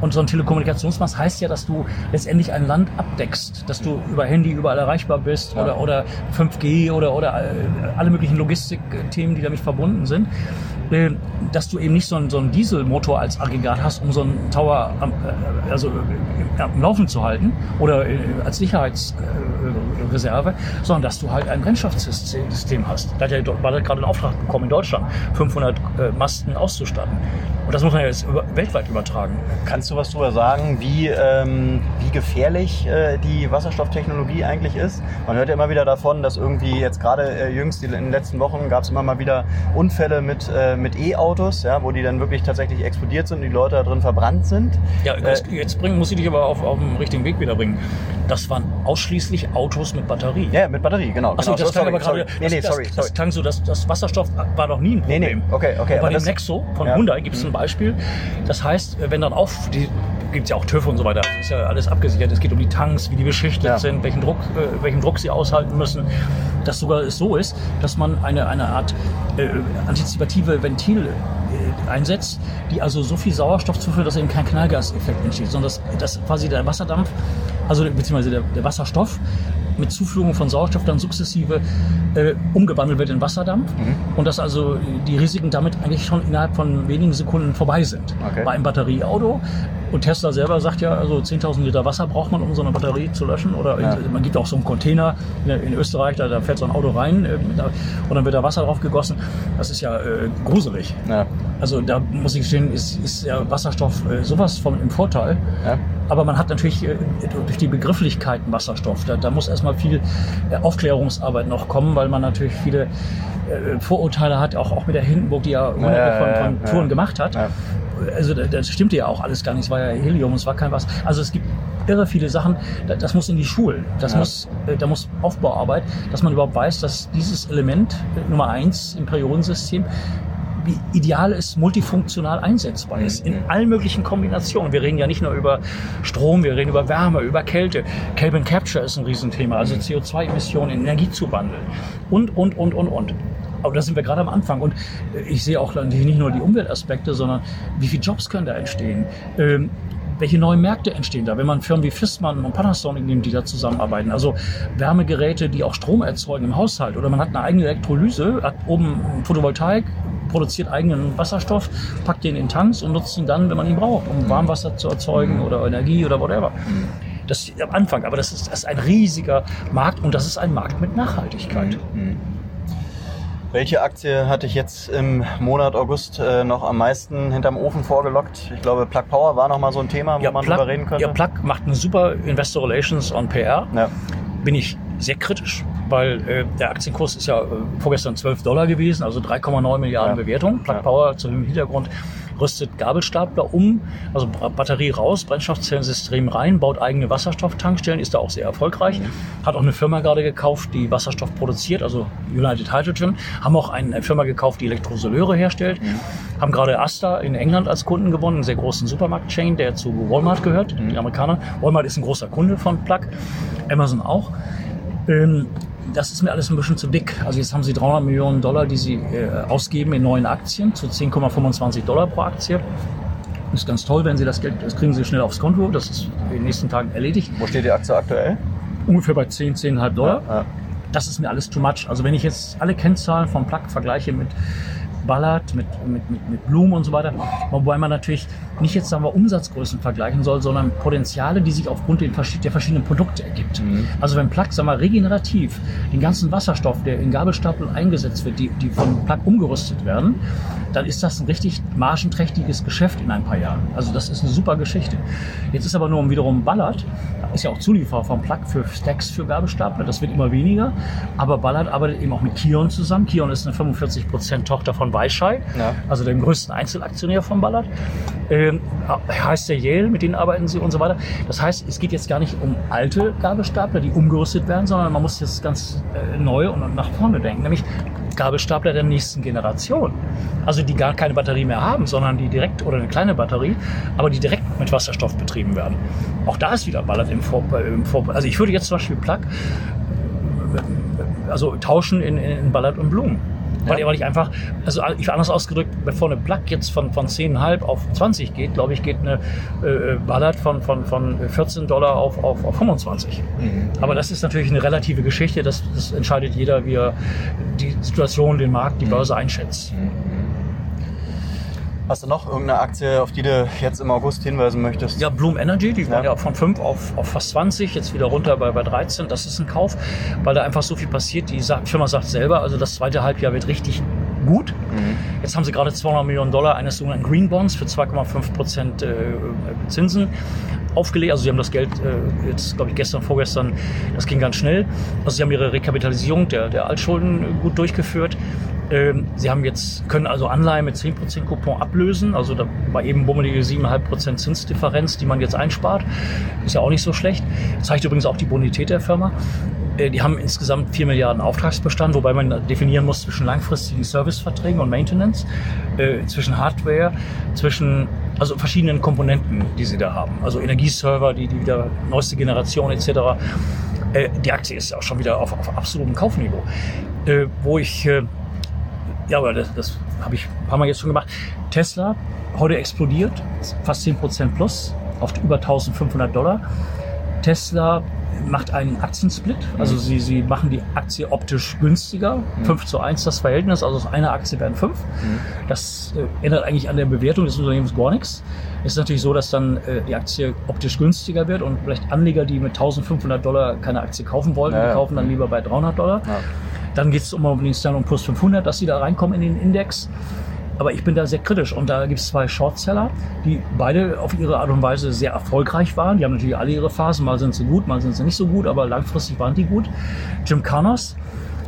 Und so ein Telekommunikationsmast heißt ja, dass du letztendlich ein Land abdeckst, dass du über Handy überall erreichbar bist oder, oder 5G oder, oder äh, alle möglichen Logistikthemen, die damit verbunden sind. Äh, dass du eben nicht so einen, so einen Dieselmotor als Aggregat hast, um so einen Tower am, äh, also, am Laufen zu halten oder als Sicherheitsreserve, sondern dass du halt ein Brennstoffsystem hast. Da hat ja gerade einen Auftrag bekommen in Deutschland, 500 Masten auszustatten. Und das muss man ja jetzt über, weltweit übertragen. Kannst du was darüber sagen, wie, ähm, wie gefährlich äh, die Wasserstofftechnologie eigentlich ist? Man hört ja immer wieder davon, dass irgendwie jetzt gerade äh, jüngst in den letzten Wochen gab es immer mal wieder Unfälle mit, äh, mit E-Autos, ja, wo die dann wirklich tatsächlich explodiert sind und die Leute da drin verbrannt sind. Ja, jetzt, äh, jetzt bringen, muss ich dich aber auf, auf den richtigen Weg wieder bringen. Das waren ausschließlich Autos mit Batterie. Ja, mit Batterie, genau. Achso, genau. das klang aber gerade. Nee, nee, sorry, das, das klang so, dass das Wasserstoff war noch nie ein Problem. Nee, nee, okay, okay. Und bei dem Nexo von ja. Hyundai gibt es ein Beispiel. Das heißt, wenn dann auf die gibt es ja auch TÜV und so weiter. Das ist ja alles abgesichert. Es geht um die Tanks, wie die beschichtet ja. sind, welchen Druck, äh, welchen Druck sie aushalten müssen. Dass sogar es so ist, dass man eine, eine Art äh, antizipative Ventile äh, einsetzt, die also so viel Sauerstoff zuführt, dass eben kein Knallgaseffekt entsteht, sondern dass, dass quasi der Wasserdampf, also beziehungsweise der, der Wasserstoff mit Zuführung von Sauerstoff dann sukzessive äh, umgewandelt wird in Wasserdampf mhm. und dass also die Risiken damit eigentlich schon innerhalb von wenigen Sekunden vorbei sind. Okay. Bei einem Batterieauto und Tesla selber sagt ja, also 10.000 Liter Wasser braucht man, um so eine Batterie zu löschen. Oder ja. man gibt auch so einen Container in, Österreich, da, da, fährt so ein Auto rein äh, und dann wird da Wasser drauf gegossen. Das ist ja äh, gruselig. Ja. Also da muss ich gestehen, ist, ist ja Wasserstoff äh, sowas von im Vorteil. Ja. Aber man hat natürlich äh, durch die Begrifflichkeiten Wasserstoff, da, da muss erstmal viel äh, Aufklärungsarbeit noch kommen, weil man natürlich viele äh, Vorurteile hat, auch, auch mit der Hindenburg, die ja, ja von, von Touren gemacht hat also das stimmte ja auch alles gar nicht. Es war ja Helium, es war kein was. Also es gibt irre viele Sachen. Das muss in die Schulen. Das ja. muss, äh, da muss Aufbauarbeit, dass man überhaupt weiß, dass dieses Element äh, Nummer eins im Periodensystem wie ideal es multifunktional einsetzbar ist. In allen möglichen Kombinationen. Wir reden ja nicht nur über Strom, wir reden über Wärme, über Kälte. Carbon Capture ist ein Riesenthema, also CO2-Emissionen in Energie zu wandeln. Und, und, und, und, und. Aber da sind wir gerade am Anfang. Und äh, ich sehe auch nicht nur die Umweltaspekte, sondern wie viele Jobs können da entstehen. Ähm, welche neuen Märkte entstehen da, wenn man Firmen wie Fissmann und Panasonic nimmt, die da zusammenarbeiten. Also Wärmegeräte, die auch Strom erzeugen im Haushalt. Oder man hat eine eigene Elektrolyse, hat oben Photovoltaik, produziert eigenen Wasserstoff, packt den in Tanks und nutzt ihn dann, wenn man ihn braucht, um Warmwasser zu erzeugen oder Energie oder whatever. Das ist am Anfang, aber das ist, das ist ein riesiger Markt und das ist ein Markt mit Nachhaltigkeit. Mhm. Welche Aktie hatte ich jetzt im Monat August äh, noch am meisten hinterm Ofen vorgelockt? Ich glaube, Plug Power war noch mal so ein Thema, wo ja, man Plug, drüber reden könnte. Ja, Plug macht eine super Investor Relations on PR. Ja. Bin ich sehr kritisch, weil äh, der Aktienkurs ist ja äh, vorgestern 12 Dollar gewesen, also 3,9 Milliarden ja. Bewertung. Plug. Power zu dem Hintergrund rüstet Gabelstapler um, also Batterie raus, Brennstoffzellensystem rein, baut eigene Wasserstofftankstellen, ist da auch sehr erfolgreich. Mhm. Hat auch eine Firma gerade gekauft, die Wasserstoff produziert, also United Hydrogen. Haben auch eine Firma gekauft, die Elektrosoleure herstellt. Mhm. Haben gerade Asta in England als Kunden gewonnen, einen sehr großen Supermarkt-Chain, der zu Walmart gehört, mhm. die Amerikaner. Walmart ist ein großer Kunde von Plug, Amazon auch. Ähm, das ist mir alles ein bisschen zu dick. Also jetzt haben sie 300 Millionen Dollar, die sie äh, ausgeben in neuen Aktien zu 10,25 Dollar pro Aktie. Das ist ganz toll, wenn sie das Geld, das kriegen sie schnell aufs Konto. Das ist in den nächsten Tagen erledigt. Wo steht die Aktie aktuell? Ungefähr bei 10, 10,5 Dollar. Ja, ja. Das ist mir alles too much. Also wenn ich jetzt alle Kennzahlen vom Plug vergleiche mit Ballard, mit, mit, mit, mit Blumen und so weiter. Wobei man natürlich nicht jetzt sagen wir Umsatzgrößen vergleichen soll, sondern Potenziale, die sich aufgrund der verschiedenen Produkte ergibt. Mhm. Also wenn Plug sagen wir, regenerativ den ganzen Wasserstoff, der in Gabelstapel eingesetzt wird, die, die von Plug umgerüstet werden, dann ist das ein richtig margenträchtiges Geschäft in ein paar Jahren. Also das ist eine super Geschichte. Jetzt ist aber nur wiederum Ballard, ist ja auch Zulieferer von Plug für Stacks für Gabelstapler, das wird immer weniger, aber Ballard arbeitet eben auch mit Kion zusammen. Kion ist eine 45% Tochter von Weichai, ja. also dem größten Einzelaktionär von Ballard. Ähm, heißt der Yale, mit denen arbeiten sie und so weiter. Das heißt, es geht jetzt gar nicht um alte Gabelstapler, die umgerüstet werden, sondern man muss jetzt ganz äh, neu und nach vorne denken, nämlich Gabelstapler der nächsten Generation. Also die gar keine Batterie mehr haben, sondern die direkt, oder eine kleine Batterie, aber die direkt mit Wasserstoff betrieben werden. Auch da ist wieder Ballard im Vor, im Vor Also ich würde jetzt zum Beispiel Plug also tauschen in, in Ballard und Blumen. Weil, ja. weil ich einfach, also ich anders ausgedrückt, bevor eine Plug jetzt von, von 10,5 auf 20 geht, glaube ich, geht eine äh, Ballard von, von, von 14 Dollar auf, auf, auf 25. Mhm. Aber das ist natürlich eine relative Geschichte. Das, das entscheidet jeder, wie er die Situation, den Markt, die mhm. Börse einschätzt. Mhm. Hast du noch irgendeine Aktie, auf die du jetzt im August hinweisen möchtest? Ja, Bloom Energy, die ja. waren ja von 5 auf, auf fast 20, jetzt wieder runter bei, bei 13. Das ist ein Kauf, weil da einfach so viel passiert. Die Firma sagt selber, also das zweite Halbjahr wird richtig gut. Mhm. Jetzt haben sie gerade 200 Millionen Dollar eines sogenannten Green Bonds für 2,5 Prozent äh, Zinsen aufgelegt. Also sie haben das Geld äh, jetzt, glaube ich, gestern, vorgestern, das ging ganz schnell. Also sie haben ihre Rekapitalisierung der, der Altschulden gut durchgeführt. Ähm, sie haben jetzt, können also Anleihen mit 10% Coupon ablösen. Also da war eben bummelige 7,5% Zinsdifferenz, die man jetzt einspart. Ist ja auch nicht so schlecht. Zeigt übrigens auch die Bonität der Firma. Äh, die haben insgesamt 4 Milliarden Auftragsbestand, wobei man definieren muss zwischen langfristigen Serviceverträgen und Maintenance, äh, zwischen Hardware, zwischen also verschiedenen Komponenten, die sie da haben. Also Energieserver, die, die wieder neueste Generation etc. Äh, die Aktie ist auch schon wieder auf, auf absolutem Kaufniveau. Wo ich ja, aber das, das habe ich ein paar Mal jetzt schon gemacht. Tesla, heute explodiert, fast 10% plus auf über 1500 Dollar. Tesla macht einen Aktiensplit, also mhm. sie, sie machen die Aktie optisch günstiger, mhm. 5 zu 1 das Verhältnis, also aus einer Aktie werden 5. Mhm. Das äh, ändert eigentlich an der Bewertung des Unternehmens gar nichts. Es ist natürlich so, dass dann äh, die Aktie optisch günstiger wird und vielleicht Anleger, die mit 1500 Dollar keine Aktie kaufen wollten, ja, die kaufen dann lieber bei 300 Dollar. Ja. Dann geht es um den Standard Plus 500, dass sie da reinkommen in den Index. Aber ich bin da sehr kritisch und da gibt es zwei Shortseller, die beide auf ihre Art und Weise sehr erfolgreich waren. Die haben natürlich alle ihre Phasen, mal sind sie gut, mal sind sie nicht so gut, aber langfristig waren die gut. Jim Connors,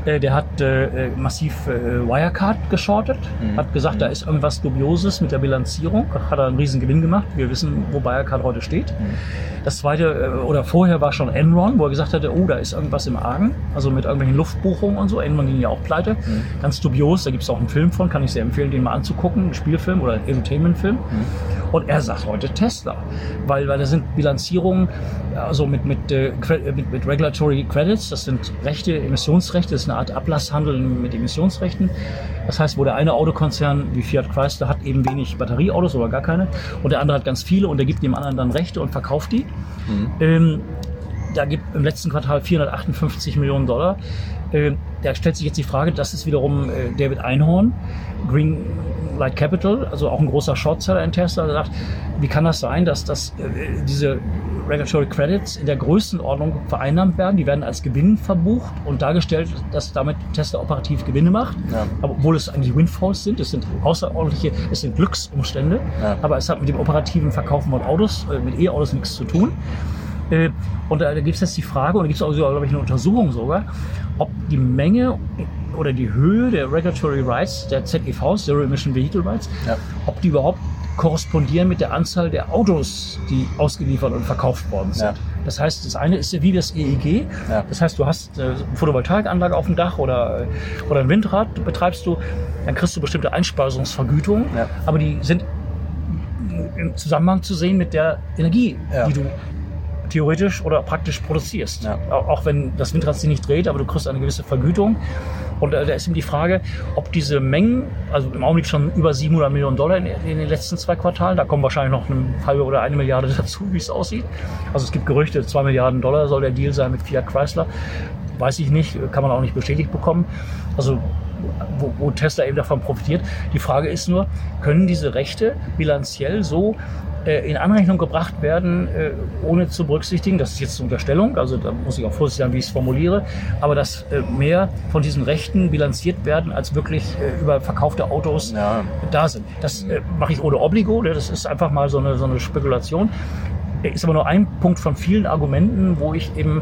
äh, der hat äh, massiv äh, Wirecard geschortet, mhm. hat gesagt, mhm. da ist irgendwas Dubioses mit der Bilanzierung, hat er einen riesen Gewinn gemacht. Wir wissen, wo Wirecard heute steht. Mhm. Das zweite, äh, oder vorher war schon Enron, wo er gesagt hatte, oh, da ist irgendwas im Argen, also mit irgendwelchen Luftbuchungen und so. Enron ging ja auch pleite. Mhm. Ganz dubios, da gibt es auch einen Film von, kann ich sehr empfehlen, den mal anzugucken, einen Spielfilm oder einen Entertainment-Film. Mhm. Und er sagt heute Tesla, weil, weil da sind Bilanzierungen, also mit, mit, äh, mit, mit Regulatory Credits, das sind Rechte, Emissionsrechte, das ist eine Art Ablasshandel mit Emissionsrechten. Das heißt, wo der eine Autokonzern wie Fiat Chrysler hat eben wenig Batterieautos oder gar keine und der andere hat ganz viele und der gibt dem anderen dann Rechte und verkauft die. Mhm. Ähm, da gibt im letzten Quartal 458 Millionen Dollar. Äh, da stellt sich jetzt die Frage, das ist wiederum äh, David Einhorn, Green Light Capital, also auch ein großer Shortseller in Tesla, der sagt, wie kann das sein, dass das, äh, diese Regulatory Credits in der Größenordnung vereinnahmt werden. Die werden als Gewinn verbucht und dargestellt, dass damit Tesla operativ Gewinne macht. Ja. obwohl es eigentlich Windfalls sind, es sind außerordentliche, es sind Glücksumstände. Ja. Aber es hat mit dem operativen Verkaufen von Autos, äh, mit E-Autos nichts zu tun. Äh, und da gibt es jetzt die Frage, und da gibt es auch, glaube ich, eine Untersuchung sogar, ob die Menge oder die Höhe der Regulatory Rights, der ZEVs, Zero Emission Vehicle Rights, ja. ob die überhaupt korrespondieren mit der Anzahl der Autos, die ausgeliefert und verkauft worden sind. Ja. Das heißt, das eine ist wie das EEG. Ja. Das heißt, du hast äh, eine Photovoltaikanlage auf dem Dach oder, oder ein Windrad betreibst du, dann kriegst du bestimmte Einspeisungsvergütungen, ja. aber die sind im Zusammenhang zu sehen mit der Energie, die du theoretisch oder praktisch produzierst. Ja. Auch wenn das Windrad sich nicht dreht, aber du kriegst eine gewisse Vergütung. Und äh, da ist eben die Frage, ob diese Mengen, also im Augenblick schon über 700 Millionen Dollar in, in, den letzten zwei Quartalen, da kommen wahrscheinlich noch eine halbe oder eine Milliarde dazu, wie es aussieht. Also es gibt Gerüchte, zwei Milliarden Dollar soll der Deal sein mit Fiat Chrysler. Weiß ich nicht, kann man auch nicht bestätigt bekommen. Also wo, wo Tesla eben davon profitiert. Die Frage ist nur, können diese Rechte bilanziell so äh, in Anrechnung gebracht werden, äh, ohne zu berücksichtigen, das ist jetzt eine Unterstellung, also da muss ich auch vorsichtig sein, wie ich es formuliere, aber dass äh, mehr von diesen Rechten bilanziert werden, als wirklich über verkaufte Autos ja. da sind. Das mache ich ohne Obligo, ne? das ist einfach mal so eine, so eine Spekulation. Ist aber nur ein Punkt von vielen Argumenten, wo ich eben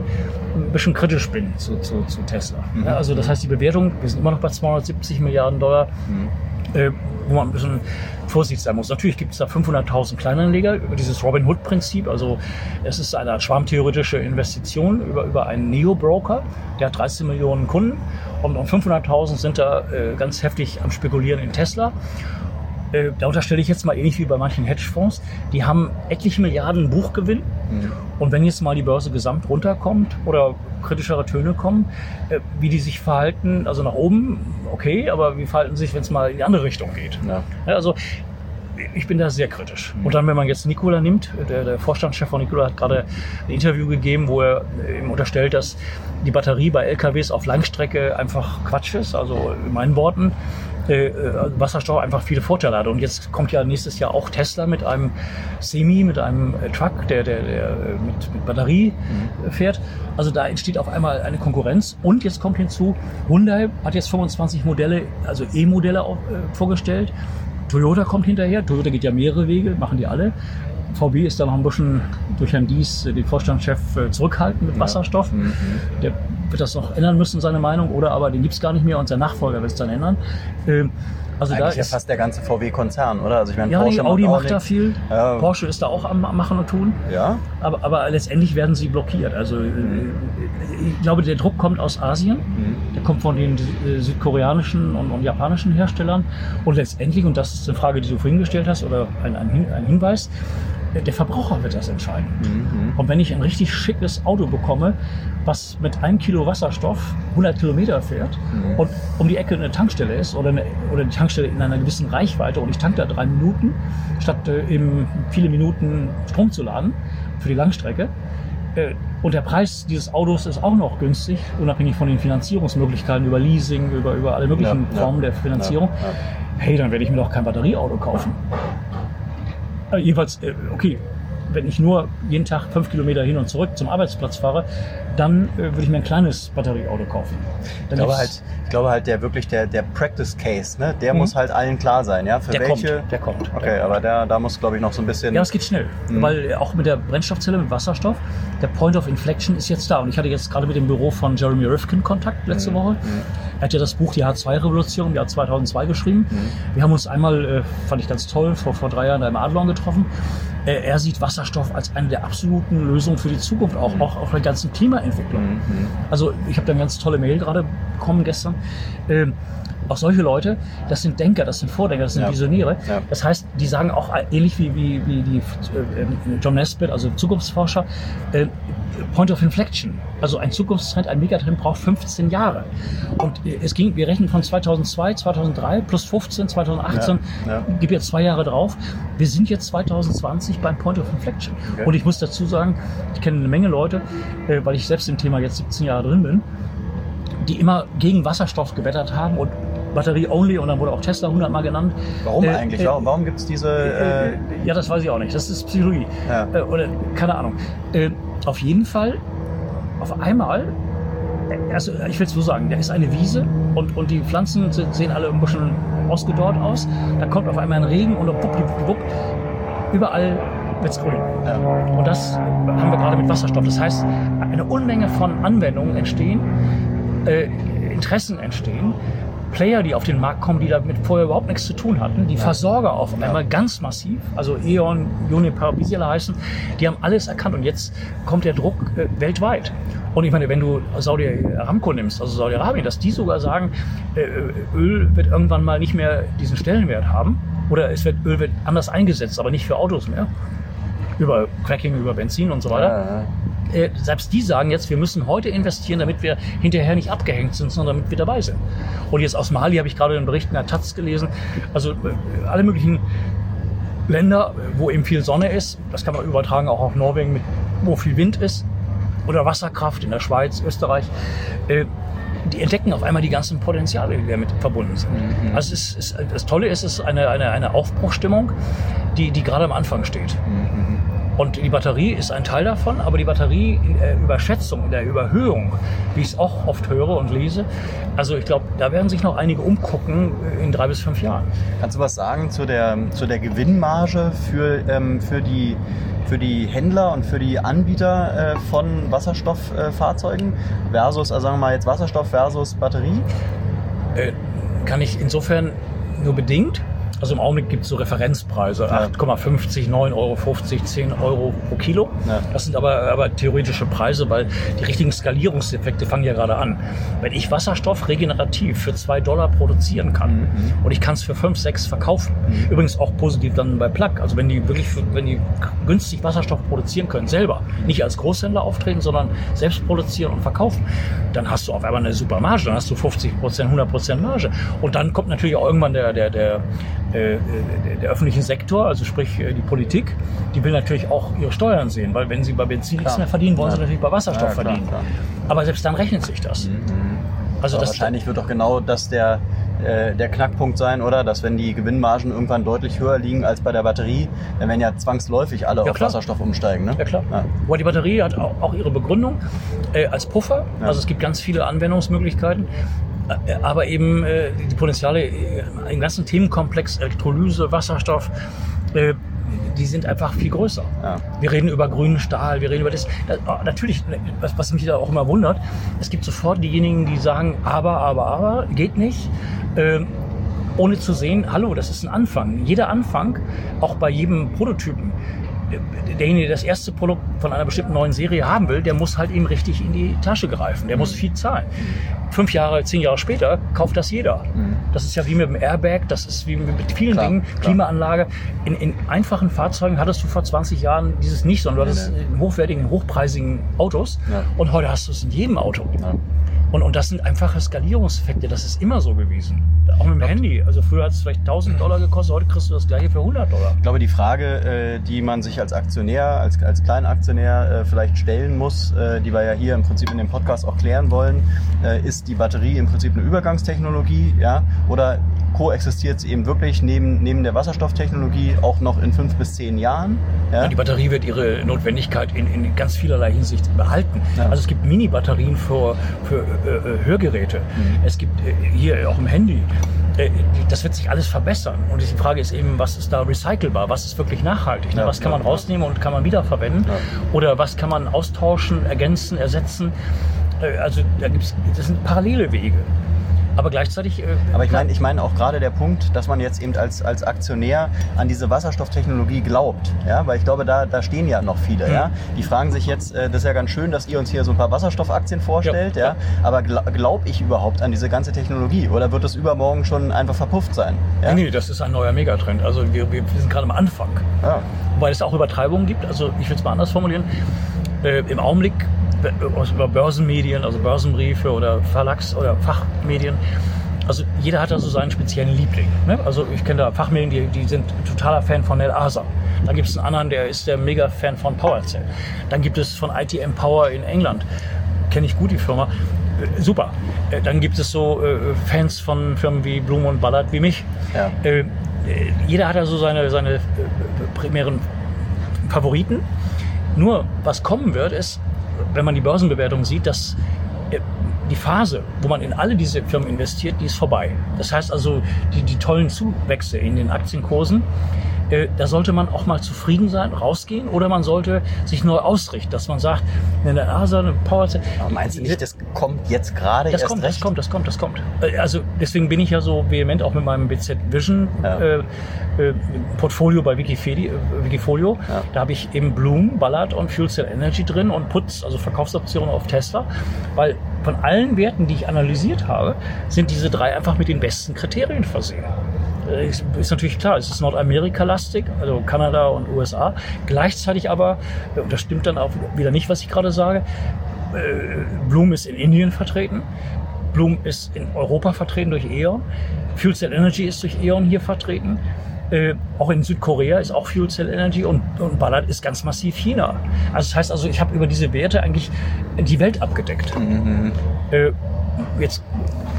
ein bisschen kritisch bin zu, zu, zu Tesla. Mhm. Ja, also das heißt, die Bewertung, wir sind immer noch bei 270 Milliarden Dollar. Mhm äh, wo man ein bisschen vorsichtig sein muss. Natürlich gibt es da 500.000 Kleinanleger über dieses Robin Hood Prinzip. Also es ist eine schwarmtheoretische Investition über, über einen Neo-Broker. Der hat 13 Millionen Kunden und 500.000 sind da äh, ganz heftig am Spekulieren in Tesla. Äh, da unterstelle ich jetzt mal ähnlich wie bei manchen Hedgefonds, die haben etliche Milliarden Buchgewinn. Mhm. Und wenn jetzt mal die Börse gesamt runterkommt oder kritischere Töne kommen, äh, wie die sich verhalten, also nach oben, okay, aber wie verhalten sich, wenn es mal in die andere Richtung geht? Ja. Ja, also ich bin da sehr kritisch. Mhm. Und dann, wenn man jetzt Nikola nimmt, der, der Vorstandschef von Nikola hat gerade ein Interview gegeben, wo er ihm unterstellt, dass die Batterie bei LKWs auf Langstrecke einfach Quatsch ist, also in meinen Worten. Äh, äh, Wasserstoff einfach viele Vorteile hat. Und jetzt kommt ja nächstes Jahr auch Tesla mit einem Semi, mit einem äh, Truck, der, der, der mit, mit Batterie mhm. fährt. Also da entsteht auf einmal eine Konkurrenz. Und jetzt kommt hinzu, Hyundai hat jetzt 25 Modelle, also E-Modelle äh, vorgestellt. Toyota kommt hinterher. Toyota geht ja mehrere Wege, machen die alle. VW ist da noch ein bisschen durch Herrn Dies, den Vorstandschef, zurückhaltend mit Wasserstoff. Ja. Mhm. Der wird das noch ändern müssen, seine Meinung, oder aber den gibt es gar nicht mehr und sein Nachfolger wird es dann ändern. Ähm, also Eigentlich da ist ja fast der ganze VW-Konzern, oder? Also ich meine, ja, Porsche Audi macht, macht da viel, ja. Porsche ist da auch am, am, Machen und Tun. Ja. Aber, aber letztendlich werden sie blockiert. Also mhm. ich glaube, der Druck kommt aus Asien, mhm. der kommt von den äh, südkoreanischen und, und, japanischen Herstellern. Und letztendlich, und das ist eine Frage, die du vorhin gestellt hast, oder ein, ein, ein Hinweis, der Verbraucher wird das entscheiden. Mhm. Und wenn ich ein richtig schickes Auto bekomme, was mit einem Kilo Wasserstoff 100 Kilometer fährt mhm. und um die Ecke eine Tankstelle ist oder, eine, oder die Tankstelle in einer gewissen Reichweite und ich tanke da drei Minuten, statt äh, eben viele Minuten Strom zu laden für die Langstrecke, äh, und der Preis dieses Autos ist auch noch günstig, unabhängig von den Finanzierungsmöglichkeiten über Leasing, über, über alle möglichen ja, Formen ja, der Finanzierung. Ja, hey, dann werde ich mir doch kein Batterieauto kaufen. Äh, jedenfalls, äh, okay, wenn ich nur jeden Tag fünf Kilometer hin und zurück zum Arbeitsplatz fahre, dann äh, würde ich mir ein kleines Batterieauto kaufen. ich glaube halt, ich glaube halt, der wirklich der, der Practice Case, ne, der mhm. muss halt allen klar sein, ja. Für der welche? Kommt, der kommt. Okay, aber der, da muss, glaube ich, noch so ein bisschen. Ja, es geht schnell, mhm. weil auch mit der Brennstoffzelle, mit Wasserstoff, der Point of Inflection ist jetzt da. Und ich hatte jetzt gerade mit dem Büro von Jeremy Rifkin Kontakt letzte mhm. Woche. Mhm. Er hat ja das Buch Die H2-Revolution im Jahr 2002 geschrieben. Mhm. Wir haben uns einmal, äh, fand ich ganz toll, vor, vor drei Jahren da im Adlon getroffen. Äh, er sieht Wasserstoff als eine der absoluten Lösungen für die Zukunft, auch, auch auf der ganzen Klimaentwicklung. Mhm. Also ich habe da eine ganz tolle Mail gerade bekommen gestern. Ähm, auch solche Leute, das sind Denker, das sind Vordenker, das sind ja. Visionäre. Ja. Das heißt, die sagen auch ähnlich wie, wie, wie die äh, John Nesbitt, also Zukunftsforscher, äh, Point of Inflection. Also ein Zukunftstrend, ein Megatrend braucht 15 Jahre. Und äh, es ging, wir rechnen von 2002, 2003 plus 15, 2018, ja. ja. gib jetzt zwei Jahre drauf. Wir sind jetzt 2020 beim Point of Inflection. Okay. Und ich muss dazu sagen, ich kenne eine Menge Leute, äh, weil ich selbst im Thema jetzt 17 Jahre drin bin, die immer gegen Wasserstoff gewettert haben und Batterie only und dann wurde auch Tesla 100 Mal genannt. Warum äh, eigentlich? Äh, warum, warum gibt es diese. Äh, äh, ja, das weiß ich auch nicht. Das ist Psychologie. Ja. Oder keine Ahnung. auf jeden Fall, auf einmal, also ich will es so sagen, da ist eine Wiese und, und die Pflanzen sehen alle ein bisschen ausgedorrt aus. Da kommt auf einmal ein Regen und wupp, wupp, wupp, überall wird's grün. Ja. Und das haben wir gerade mit Wasserstoff. Das heißt, eine Unmenge von Anwendungen entstehen, äh, Interessen entstehen, Player, die auf den Markt kommen, die damit vorher überhaupt nichts zu tun hatten. Die Versorger auf einmal ganz massiv, also E.ON, Uniper, wie sie alle heißen, die haben alles erkannt und jetzt kommt der Druck äh, weltweit. Und ich meine, wenn du Saudi Aramco nimmst, also Saudi-Arabien, dass die sogar sagen, äh, Öl wird irgendwann mal nicht mehr diesen Stellenwert haben oder es wird, Öl wird anders eingesetzt, aber nicht für Autos mehr. Über Cracking, über Benzin und so weiter. Ja, ja. Äh, selbst die sagen jetzt, wir müssen heute investieren, damit wir hinterher nicht abgehängt sind, sondern damit wir dabei sind. Und jetzt aus Mali habe ich gerade einen Bericht in der Taz gelesen. Also äh, alle möglichen Länder, wo eben viel Sonne ist, das kann man übertragen auch auf Norwegen, mit, wo viel Wind ist, oder Wasserkraft in der Schweiz, Österreich. Äh, die entdecken auf einmal die ganzen Potenziale, die damit verbunden sind. Mhm. Also es ist, das Tolle ist, es ist eine, eine, eine Aufbruchstimmung, die, die gerade am Anfang steht. Mhm. Und die Batterie ist ein Teil davon, aber die Batterie in der Überschätzung, in der Überhöhung, wie ich es auch oft höre und lese, also ich glaube, da werden sich noch einige umgucken in drei bis fünf Jahren. Kannst du was sagen zu der, zu der Gewinnmarge für, ähm, für, die, für die Händler und für die Anbieter äh, von Wasserstofffahrzeugen versus, also sagen wir mal jetzt Wasserstoff versus Batterie? Äh, kann ich insofern nur bedingt. Also im Augenblick gibt es so Referenzpreise, Ja. 8,50, 9,50 Euro, 10 Euro pro Kilo. Ja. Das sind aber, aber theoretische Preise, weil die richtigen Skalierungseffekte fangen ja gerade an. Wenn ich Wasserstoff regenerativ für 2 Dollar produzieren kann und ich kann es für 5, 6 verkaufen, übrigens auch positiv dann bei Plug, also wenn die wirklich, wenn die günstig Wasserstoff produzieren können, selber, nicht als Großhändler auftreten, sondern selbst produzieren und verkaufen, dann hast du auf einmal eine super Marge, dann hast du 50 Prozent, 100 Prozent Marge. Und dann kommt natürlich auch irgendwann der, der, der, der, der öffentliche Sektor, also sprich äh, die Politik, die will natürlich auch ihre Steuern sehen, weil wenn sie bei Benzin nichts Klar. mehr verdienen, wollen sie Ja. natürlich bei Wasserstoff Ja, klar, verdienen. klar. Aber selbst dann rechnet sich das. Also Aber das wahrscheinlich wird doch genau das der, äh, der Knackpunkt sein, oder? Dass wenn die Gewinnmargen irgendwann deutlich höher liegen als bei der Batterie, dann werden ja zwangsläufig alle Ja, auf. Wasserstoff umsteigen. Ne? Ja klar. Ja. Aber die Batterie hat auch, auch ihre Begründung äh, als Puffer. Ja. Also es gibt ganz viele Anwendungsmöglichkeiten. Äh, Aber eben äh, die Potenziale äh, im ganzen Themenkomplex Elektrolyse, Wasserstoff, äh, die sind einfach viel größer. Ja. Wir reden über grünen Stahl, wir reden über das. das oh, natürlich, was, was mich da auch immer wundert, es gibt sofort diejenigen, die sagen, aber, aber, aber, geht nicht. Ähm, ohne zu sehen, hallo, das ist ein Anfang. Jeder Anfang, auch bei jedem Prototypen, äh, derjenige, der das erste Produkt von einer bestimmten neuen Serie haben will, der muss halt ihm richtig in die Tasche greifen. Der muss viel zahlen. Fünf Jahre, zehn Jahre später kauft das jeder. Das ist ja wie mit dem Airbag, das ist wie mit vielen Klar, Dingen. klar. Klimaanlage. In, in einfachen Fahrzeugen hattest du vor 20 Jahren dieses nicht, sondern du hattest Nee, in hochwertigen, hochpreisigen Autos. Ja. Und heute hast du es in jedem Auto. Ja. Und, und das sind einfache Skalierungseffekte, das ist immer so gewesen. Auch mit dem Handy. Also früher hat es vielleicht 1000 Dollar gekostet, heute kriegst du das gleiche für 100 Dollar. Ich glaube, die Frage, äh, die man sich als Aktionär, als, als Kleinaktionär äh, vielleicht stellen muss, äh, die wir ja hier im Prinzip in dem Podcast auch klären wollen, ist die Batterie im Prinzip eine Übergangstechnologie, ja, oder koexistiert sie eben wirklich neben, neben der Wasserstofftechnologie auch noch in fünf bis zehn Jahren? Ja? Die Batterie wird ihre Notwendigkeit in, in ganz vielerlei Hinsicht behalten. Ja. Also es gibt Mini-Batterien für, für äh, äh, Hörgeräte. Es gibt äh, hier auch im Handy. Äh, das wird sich alles verbessern. Und die Frage ist eben, was ist da recycelbar? Was ist wirklich nachhaltig? Ne? Ja, was kann ja, man rausnehmen und kann man wiederverwenden? Ja. Oder was kann man austauschen, ergänzen, ersetzen? Äh, also da gibt's, das sind parallele Wege. Aber gleichzeitig... äh, Aber ich meine, ich meine auch gerade der Punkt, dass man jetzt eben als, als Aktionär an diese Wasserstofftechnologie glaubt. Ja? Weil ich glaube, da, da stehen ja noch viele. Mhm. Ja? Die fragen sich jetzt, äh, das ist ja ganz schön, dass ihr uns hier so ein paar Wasserstoffaktien vorstellt, ja, Ja, aber glaube glaub ich überhaupt an diese ganze Technologie? Oder wird es übermorgen schon einfach verpufft sein? Ja? Nee, nee, das ist ein neuer Megatrend. Also wir, wir sind gerade am Anfang. Ja. Wobei es auch Übertreibungen gibt. Also ich will es mal anders formulieren. Äh, Im Augenblick aus- über Börsenmedien, also Börsenbriefe oder Verlags- oder Fachmedien. Also jeder hat da so seinen speziellen Liebling. Ne? Also ich kenne da Fachmedien, die, die sind totaler Fan von Nel Asa. Dann gibt es einen anderen, der ist der Mega-Fan von PowerCell. Dann gibt es von ITM Power in England. Kenne ich gut die Firma. Äh, Super. Äh, Dann gibt es so äh, Fans von Firmen wie Blum und Ballard wie mich. Ja. Jeder hat da so seine, seine primären Favoriten. Nur, was kommen wird, ist, wenn man die Börsenbewertung sieht, dass äh, die Phase, wo man in alle diese Firmen investiert, die ist vorbei. Das heißt also, die, die tollen Zuwächse in den Aktienkursen, äh, da sollte man auch mal zufrieden sein, rausgehen oder man sollte sich neu ausrichten, dass man sagt, in der ASA eine Powerzelle. Aber meinst du nicht, das kommt jetzt gerade das erst kommt, recht? das kommt, das kommt, das kommt. Äh, Also deswegen bin ich ja so vehement auch mit meinem BZ Vision Ja. äh, äh, Portfolio bei Wikifedi, äh, Wikifolio. Ja. Da habe ich eben Bloom, Ballard und Fuel Cell Energy drin und Putz, also Verkaufsoptionen auf Tesla, weil von allen Werten, die ich analysiert habe, sind diese drei einfach mit den besten Kriterien versehen. Äh, Ist, natürlich klar, es ist Nordamerika-lastig, also Kanada und USA. Gleichzeitig aber, und das stimmt dann auch wieder nicht, was ich gerade sage, äh, Bloom ist in Indien vertreten. Bloom ist in Europa vertreten durch E.ON. Fuel Cell Energy ist durch E.ON hier vertreten. Äh, auch in Südkorea ist auch Fuel Cell Energy und, und Ballard ist ganz massiv China. Also das heißt also, ich habe über diese Werte eigentlich die Welt abgedeckt. Mhm. Äh, jetzt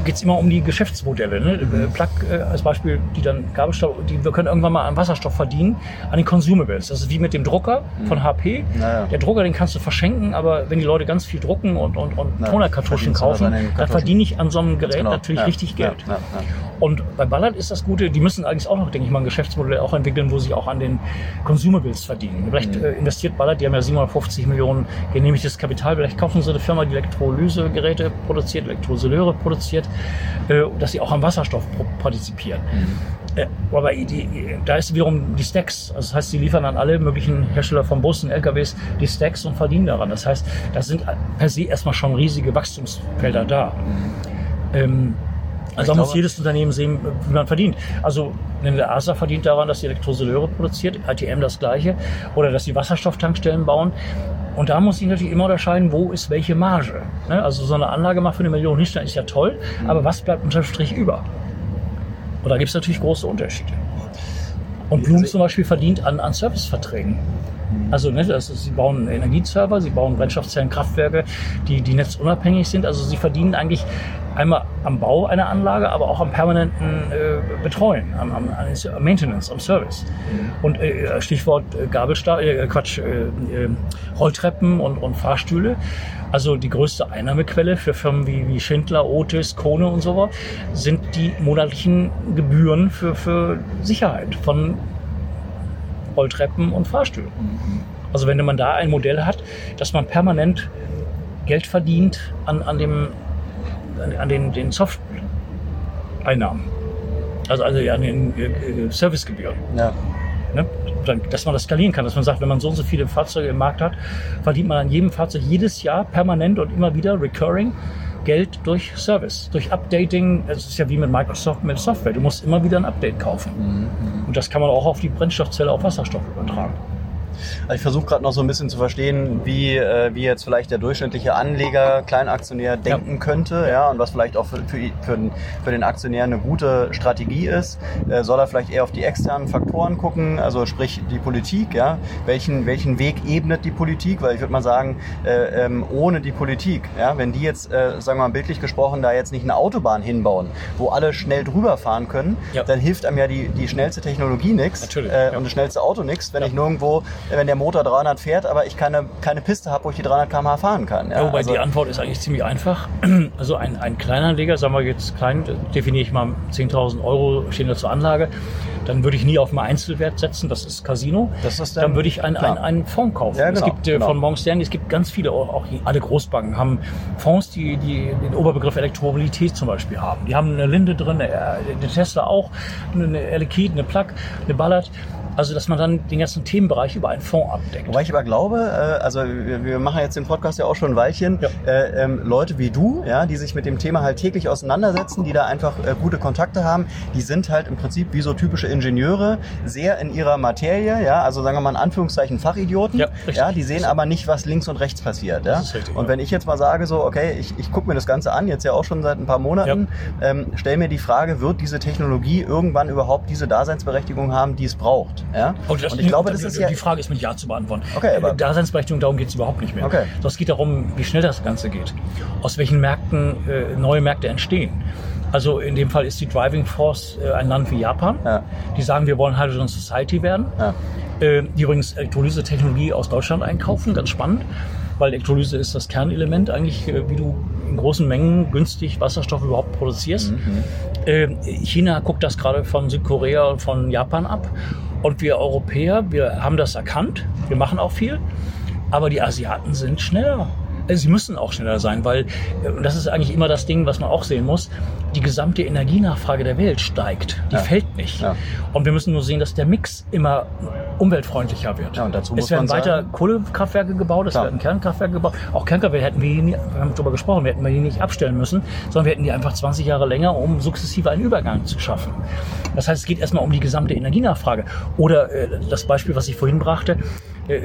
geht es immer um die Geschäftsmodelle. Ne? Äh, Plug äh, als Beispiel, die dann Gabelstoff, die wir können irgendwann mal an Wasserstoff verdienen, an den Consumables. Das ist wie mit dem Drucker von HP. Naja. Der Drucker, den kannst du verschenken, aber wenn die Leute ganz viel drucken und, und, und Na, Tonerkartuschen kaufen, den dann Kartuschen. verdiene ich an so einem Gerät Genau. natürlich Ja. richtig. Geld. Ja. Ja. Und bei Ballard ist das Gute, die müssen eigentlich auch noch, denke ich mal, ein Geschäftsmodell auch entwickeln, wo sie auch an den Consumables verdienen. Vielleicht Mhm. äh, investiert Ballard, die haben ja 750 Millionen genehmigtes Kapital, vielleicht kaufen sie eine Firma, die Elektrolysegeräte produziert, Elektrolyseure produziert, äh, dass sie auch am Wasserstoff partizipieren. Mhm. Äh, aber die, da ist wiederum die Stacks. Also das heißt, sie liefern an alle möglichen Hersteller von Bussen, LKWs die Stacks und verdienen daran. Das heißt, da sind per se erstmal schon riesige Wachstumsfelder da. Ähm, also da Ich muss jedes Unternehmen sehen, wie man verdient. Also der ASA verdient daran, dass die Elektrolyseure produziert, ITM das gleiche, oder dass sie Wasserstofftankstellen bauen. Und da muss ich natürlich immer unterscheiden, wo ist welche Marge. Ne? Also so eine Anlage mal für eine Million hinstellen ist ja toll, aber was bleibt unterm Strich über? Und da gibt es natürlich große Unterschiede. Und Bloom zum Beispiel verdient an, an Serviceverträgen. Also ne, das ist, sie bauen Energieserver, sie bauen Brennstoffzellenkraftwerke, die, die netzunabhängig sind. Also sie verdienen eigentlich einmal am Bau einer Anlage, aber auch am permanenten äh, Betreuen, am, am, am Maintenance, am Service. Und äh, Stichwort äh, Gabelsta äh, Quatsch, äh, äh, Rolltreppen und, und Fahrstühle. Also die größte Einnahmequelle für Firmen wie, wie Schindler, Otis, Kone und so weiter sind die monatlichen Gebühren für, für Sicherheit von Rolltreppen und Fahrstühlen. Also wenn man da ein Modell hat, dass man permanent Geld verdient an, an, dem, an, an den, den Soft-Einnahmen. Also, also an den äh, äh, Servicegebühren. Ja. Ne? Dann, dass man das skalieren kann, dass man sagt, wenn man so und so viele Fahrzeuge im Markt hat, verdient man an jedem Fahrzeug jedes Jahr permanent und immer wieder recurring Geld durch Service, durch Updating. Es ist ja wie mit Microsoft mit Software. Du musst immer wieder ein Update kaufen. Und das kann man auch auf die Brennstoffzelle auf Wasserstoff übertragen. Also ich versuche gerade noch so ein bisschen zu verstehen, wie, äh, wie jetzt vielleicht der durchschnittliche Anleger, Kleinaktionär denken könnte, ja, und was vielleicht auch für, für, für, den, für den Aktionär eine gute Strategie ist. Äh, soll er vielleicht eher auf die externen Faktoren gucken, also sprich die Politik, ja, welchen, welchen Weg ebnet die Politik, weil ich würde mal sagen, äh, ähm, ohne die Politik, ja, wenn die jetzt, äh, sagen wir mal bildlich gesprochen, da jetzt nicht eine Autobahn hinbauen, wo alle schnell drüber fahren können, Ja. dann hilft einem ja die, die schnellste Technologie nichts äh, ja. und das schnellste Auto nichts, wenn Ja. ich nirgendwo, wenn der Motor 300 fährt, aber ich keine, keine Piste habe, wo ich die 300 km/h fahren kann. Ja, Ja, wobei also, die Antwort ist eigentlich ziemlich einfach. Also ein, ein Kleinanleger, sagen wir jetzt klein, definiere ich mal 10.000 Euro stehen da zur Anlage, dann würde ich nie auf einen Einzelwert setzen, das ist Casino. Das ist dann- dann würde ich einen, einen, einen Fonds kaufen. Ja, es genau, gibt äh, genau. von Morgan Stanley, es gibt ganz viele, auch, auch alle Großbanken haben Fonds, die, die den Oberbegriff Elektromobilität zum Beispiel haben. Die haben eine Linde drin, eine, eine Tesla auch, eine Liquide, eine Plug, eine Ballard. Also dass man dann den ganzen Themenbereich über einen Fonds abdeckt. Wobei ich aber glaube, äh, also wir, machen jetzt den Podcast ja auch schon ein Weilchen, Ja. äh, ähm, Leute wie du, ja, die sich mit dem Thema halt täglich auseinandersetzen, die da einfach äh, gute Kontakte haben, die sind halt im Prinzip wie so typische Ingenieure, sehr in ihrer Materie, ja, also sagen wir mal in Anführungszeichen Fachidioten, Ja, richtig. ja, die sehen aber nicht, was links und rechts passiert, ja. Richtig, und ja. wenn ich jetzt mal sage so, okay, ich, ich gucke mir das Ganze an, jetzt ja auch schon seit ein paar Monaten, ähm, stell mir die Frage, wird diese Technologie irgendwann überhaupt diese Daseinsberechtigung haben, die es braucht, ja? Und, das, und ich glaube, das die, ist ja die Frage ist mit Ja zu beantworten. Okay, aber- Daseinsberechtigung, darum geht es überhaupt nicht mehr. Okay. Das geht darum, wie schnell das Ganze geht. Aus welchen Märkten äh, neue Märkte entstehen. Also in dem Fall ist die Driving Force äh, ein Land wie Japan. Ja. Die sagen, wir wollen Hydrogen Society werden. Ja. Äh, die übrigens Elektrolyse-Technologie aus Deutschland einkaufen, ganz spannend. Weil Elektrolyse ist das Kernelement eigentlich, äh, wie du in großen Mengen günstig Wasserstoff überhaupt produzierst. Mhm. Äh, China guckt das gerade von Südkorea und von Japan ab. Und wir Europäer, wir haben das erkannt, wir machen auch viel, aber die Asiaten sind schneller. Äh, sie müssen auch schneller sein, weil äh, das ist eigentlich immer das Ding, was man auch sehen muss. Die gesamte Energienachfrage der Welt steigt. Die Ja. fällt nicht. Ja. Und wir müssen nur sehen, dass der Mix immer umweltfreundlicher wird. Ja, und dazu es muss werden man weiter sagen- Kohlekraftwerke gebaut, es werden Kernkraftwerke gebaut. Auch Kernkraftwerke hätten wir, hier nie, wir haben darüber gesprochen, wir hätten wir die nicht abstellen müssen, sondern wir hätten die einfach 20 Jahre länger, um sukzessive einen Übergang zu schaffen. Das heißt, es geht erstmal um die gesamte Energienachfrage. Oder äh, das Beispiel, was ich vorhin brachte,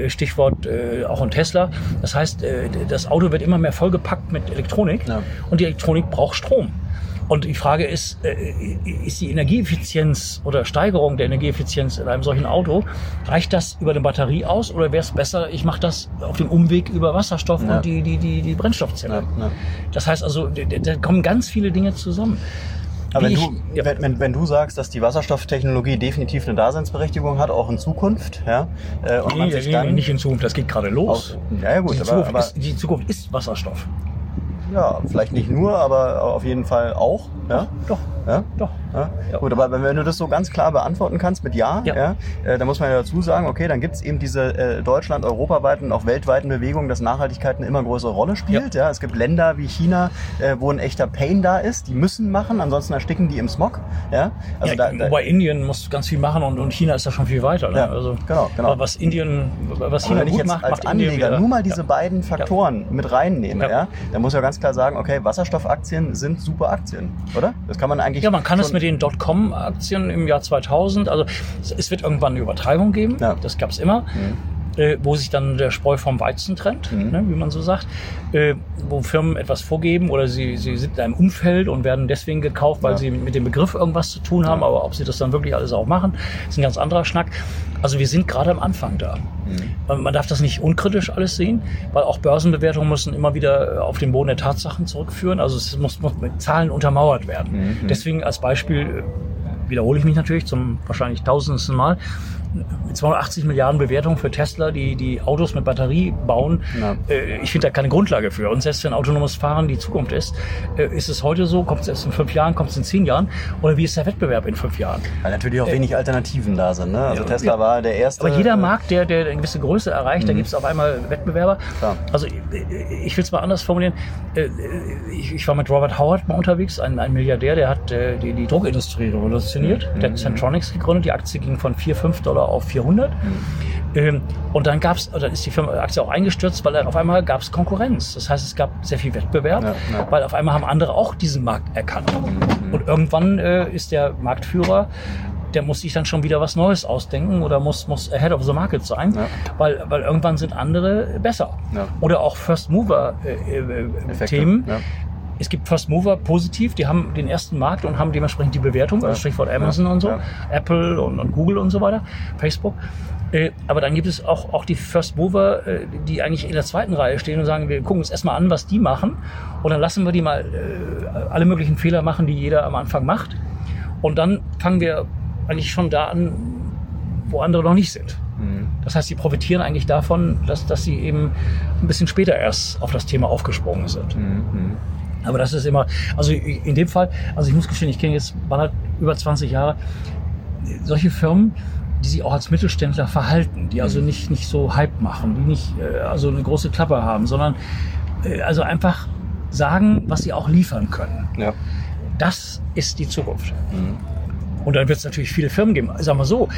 Stichwort äh, auch ein Tesla. Das heißt, äh, das Auto wird immer mehr vollgepackt mit Elektronik Ja. und die Elektronik braucht Strom. Und die Frage ist, äh, ist die Energieeffizienz oder Steigerung der Energieeffizienz in einem solchen Auto, reicht das über eine Batterie aus oder wäre es besser, ich mache das auf dem Umweg über Wasserstoff Ja. und die, die, die, die Brennstoffzelle? Ja, ja. Das heißt also, da kommen ganz viele Dinge zusammen. Aber wenn Wie du, ich- ja. wenn, wenn, wenn du sagst, dass die Wasserstofftechnologie definitiv eine Daseinsberechtigung hat, auch in Zukunft, ja, äh, und man Nee, sich nee, dann nicht in Zukunft, das geht gerade los. Ja, ja, gut, die, aber- Zukunft aber- ist, die Zukunft ist Wasserstoff. ja, vielleicht nicht nur, aber auf jeden Fall auch, ja, Doch, ja. doch. Ja? Ja. Gut, aber wenn, du das so ganz klar beantworten kannst mit Ja, ja. Ja. äh, dann muss man ja dazu sagen, okay, dann gibt es eben diese äh, Deutschland, europaweiten und auch weltweiten Bewegungen, dass Nachhaltigkeit eine immer größere Rolle spielt. Ja. Es gibt Länder wie China, äh, wo ein echter Pain da ist, die müssen machen, ansonsten ersticken die im Smog. Ja? Also da, da, wobei Indien muss ganz viel machen und, und China ist da schon viel weiter. Ne? Also, genau, genau. Was Indien, was China wenn ich gut jetzt macht, als macht Anleger wieder. nur mal diese beiden Faktoren mit reinnehme, ja. Dann muss ja ganz klar sagen, okay, Wasserstoffaktien sind super Aktien, oder? Das kann man eigentlich Ja, man kann es mit den Dotcom-Aktien im Jahr 2000, also es- wird irgendwann eine Übertreibung geben, Ja. das gab es immer, äh, wo sich dann der Spreu vom Weizen trennt, Mhm. ne, wie man so sagt, äh, wo Firmen etwas vorgeben oder sie, sie sind in einem Umfeld und werden deswegen gekauft, weil Ja. sie mit dem Begriff irgendwas zu tun haben, Ja. aber ob sie das dann wirklich alles auch machen, ist ein ganz anderer Schnack. Also wir sind gerade am Anfang da. Man man darf das nicht unkritisch alles sehen, weil auch Börsenbewertungen müssen immer wieder auf den Boden der Tatsachen zurückführen. Also es muss, muss mit Zahlen untermauert werden. Mhm. Deswegen als Beispiel äh, wiederhole ich mich natürlich zum wahrscheinlich tausendsten Mal. Mit 280 Milliarden Bewertungen für Tesla, die die Autos mit Batterie bauen. Ja. Äh, Ich finde da keine Grundlage für. Und selbst wenn autonomes Fahren die Zukunft ist, äh, ist es heute so, kommt es erst in fünf Jahren, kommt es in zehn Jahren? Oder wie ist der Wettbewerb in fünf Jahren? Weil natürlich auch wenig Alternativen da sind. Ne? Also Ja, Tesla ja. war der erste. Aber jeder äh, Markt, der, der eine gewisse Größe erreicht, da gibt es auf einmal Wettbewerber. Klar. Also ich, ich will es mal anders formulieren. Äh, Ich, ich war mit Robert Howard mal unterwegs, ein, ein Milliardär, der hat äh, die, die Druckindustrie revolutioniert. Der hat Centronics gegründet. Die Aktie ging von 4, 5 Dollar auf 400. Ähm, und dann gab's, dann ist die Firma Aktie auch eingestürzt, weil dann auf einmal gab es Konkurrenz. Das heißt, es gab sehr viel Wettbewerb, Ja, ja. weil auf einmal haben andere auch diesen Markt erkannt. Und irgendwann äh, ist der Marktführer, der muss sich dann schon wieder was Neues ausdenken oder muss, muss ahead of the market sein, Ja. weil, weil irgendwann sind andere besser. Ja. Oder auch First Mover äh, äh, Effekte, Themen. ja. Es gibt First Mover positiv, die haben den ersten Markt und haben dementsprechend die Bewertung, also Stichwort Amazon und so. Apple und, und Google und so weiter, Facebook. Äh, aber dann gibt es auch, auch die First Mover, äh, die eigentlich in der zweiten Reihe stehen und sagen, wir gucken uns erstmal an, was die machen und dann lassen wir die mal äh, alle möglichen Fehler machen, die jeder am Anfang macht. Und dann fangen wir eigentlich schon da an, wo andere noch nicht sind. Mhm. Das heißt, sie profitieren eigentlich davon, dass, dass sie eben ein bisschen später erst auf das Thema aufgesprungen sind. Mhm. Aber das ist immer, also in dem Fall, also ich muss gestehen, ich kenne jetzt Ballard über 20 Jahre, solche Firmen, die sich auch als Mittelständler verhalten, die also nicht, nicht so Hype machen, die nicht äh, also eine große Klappe haben, sondern äh, also einfach sagen, was sie auch liefern können. Ja. Das ist die Zukunft. Mhm. Und dann wird es natürlich viele Firmen geben. Sagen wir so,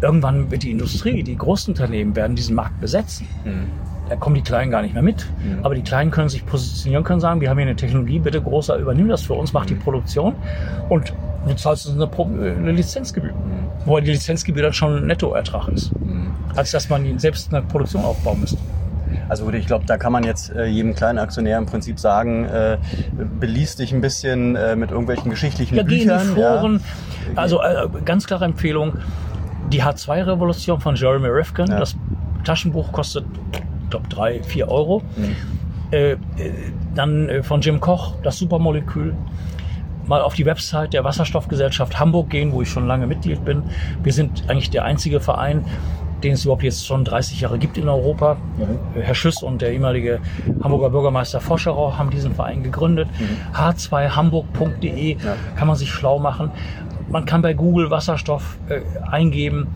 irgendwann wird die Industrie, die Großunternehmen werden diesen Markt besetzen. Mhm. Da kommen die Kleinen gar nicht mehr mit. Mhm. Aber die Kleinen können sich positionieren, können sagen, wir haben hier eine Technologie, bitte großer, übernimm das für uns, mach die Produktion und du zahlst uns eine, eine Lizenzgebühr. Wobei die Lizenzgebühr dann schon ein Nettoertrag ist, Mhm. als dass man selbst eine Produktion aufbauen müsste. Also ich glaube, da kann man jetzt äh, jedem kleinen Aktionär im Prinzip sagen, äh, beließ dich ein bisschen äh, mit irgendwelchen geschichtlichen Ja, geh in Büchern. die Foren. Also äh, ganz klare Empfehlung, die H2-Revolution von Jeremy Rifkin. Ja. Das Taschenbuch kostet, glaube, drei, vier Euro. Mhm. Äh, dann äh, von Jim Koch, das Supermolekül. Mal auf die Website der Wasserstoffgesellschaft Hamburg gehen, wo ich schon lange Mitglied bin. Wir sind eigentlich der einzige Verein, den es überhaupt jetzt schon 30 Jahre gibt in Europa. Mhm. Herr Schüss und der ehemalige Hamburger Bürgermeister Foscherau haben diesen Verein gegründet. h2hamburg.de Ja. kann man sich schlau machen. man kann bei Google Wasserstoff äh, eingeben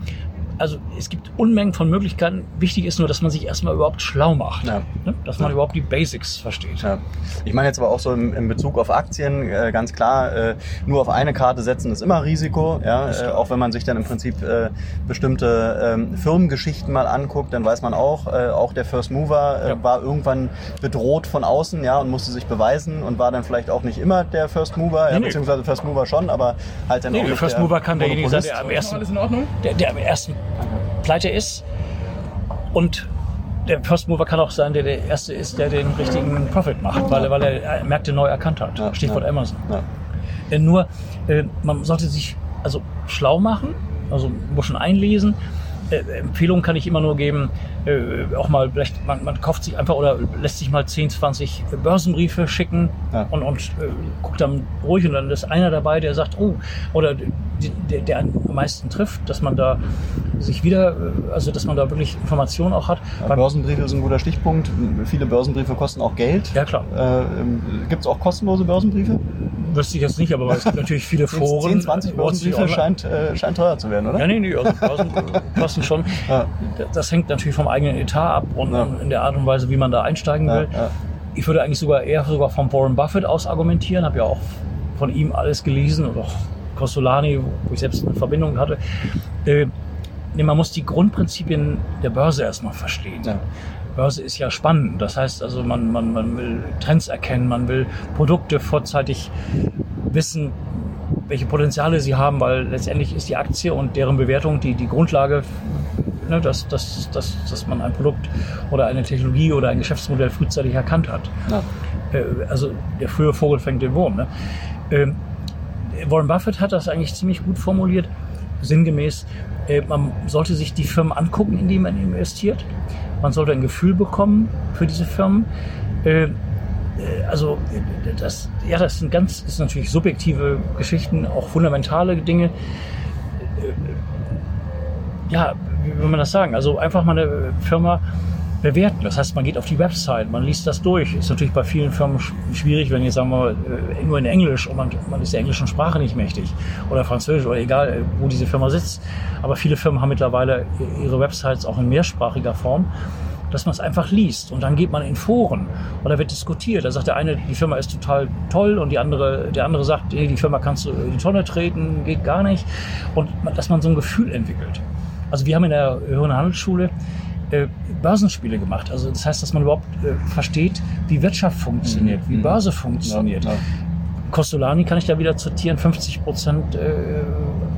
also es gibt Unmengen von Möglichkeiten. Wichtig ist nur, dass man sich erstmal überhaupt schlau macht. Ja. Ne? Dass man ja. überhaupt die Basics versteht. Ja. Ich meine jetzt aber auch so im, in Bezug auf Aktien, äh, ganz klar, äh, nur auf eine Karte setzen ist immer Risiko. Ja? Äh, auch wenn man sich dann im Prinzip äh, bestimmte ähm, Firmengeschichten mal anguckt, dann weiß man auch, äh, auch der First Mover äh, war irgendwann bedroht von außen ja, und musste sich beweisen und war dann vielleicht auch nicht immer der First Mover, nee, ja, beziehungsweise First Mover schon, aber halt dann nee, auch der First Mover kann derjenige sein, der am ersten, alles in Ordnung? Der, der am ersten pleite ist. Und der First Mover kann auch sein, der der Erste ist, der den richtigen Profit macht, weil, weil er Märkte neu erkannt hat. Ja, Stichwort ja, Amazon. Ja. Äh, nur, äh, man sollte sich also schlau machen, also ein bisschen einlesen. Äh, Empfehlungen kann ich immer nur geben, äh, auch mal vielleicht, man, man, kauft sich einfach oder lässt sich mal 10, 20 Börsenbriefe schicken ja. und, und äh, guckt dann ruhig und dann ist einer dabei, der sagt, oh, oder der, der am meisten trifft, dass man da sich wieder, äh, also dass man da wirklich Informationen auch hat. Ja, Börsenbriefe sind ein guter Stichpunkt. Viele Börsenbriefe kosten auch Geld. Ja, klar. Äh, gibt es auch kostenlose Börsenbriefe? Wüsste ich jetzt nicht, aber es gibt natürlich viele Foren. 10, 20 Börsenbriefe scheint, äh, scheint teuer zu werden, oder? Ja, nee, nee, also Börsen kosten schon. Ja. Das hängt natürlich vom eigenen Etat ab und ja. in der Art und Weise, wie man da einsteigen will. Ich würde eigentlich sogar eher sogar von Warren Buffett aus argumentieren, habe ja auch von ihm alles gelesen und auch Costolani, wo ich selbst eine Verbindung hatte. Äh, nee, man muss die Grundprinzipien der Börse erstmal verstehen. Börse ist ja spannend. Das heißt also, man, man, man will Trends erkennen, man will Produkte vorzeitig wissen, welche Potenziale sie haben, weil letztendlich ist die Aktie und deren Bewertung die, die Grundlage, ne, dass, dass, dass, dass man ein Produkt oder eine Technologie oder ein Geschäftsmodell frühzeitig erkannt hat. Ja. Äh, also der frühe Vogel fängt den Wurm. Ne? Ähm, Warren Buffett hat das eigentlich ziemlich gut formuliert, sinngemäß. Äh, man sollte sich die Firmen angucken, in die man investiert. Man sollte ein Gefühl bekommen für diese Firmen. Äh, äh, also das, ja, das sind ganz, sind natürlich subjektive Geschichten, auch fundamentale Dinge. Ja, wie will man das sagen? Also einfach mal eine Firma bewerten. Das heißt, man geht auf die Website, man liest das durch. Ist natürlich bei vielen Firmen schwierig, wenn jetzt sagen wir äh, nur in Englisch und man, man ist der englischen Sprache nicht mächtig oder Französisch oder egal, äh, wo diese Firma sitzt. Aber viele Firmen haben mittlerweile ihre Websites auch in mehrsprachiger Form dass man es einfach liest und dann geht man in Foren oder wird diskutiert. Da sagt der eine, die Firma ist total toll und die andere, der andere sagt, die Firma kannst du in die Tonne treten, geht gar nicht. Und dass man so ein Gefühl entwickelt. Also wir haben in der Höheren Handelsschule äh, Börsenspiele gemacht. Also das heißt, dass man überhaupt äh, versteht, wie Wirtschaft funktioniert, wie mhm. Börse funktioniert. Ja. Costolani kann ich da wieder zitieren, 50 Prozent äh,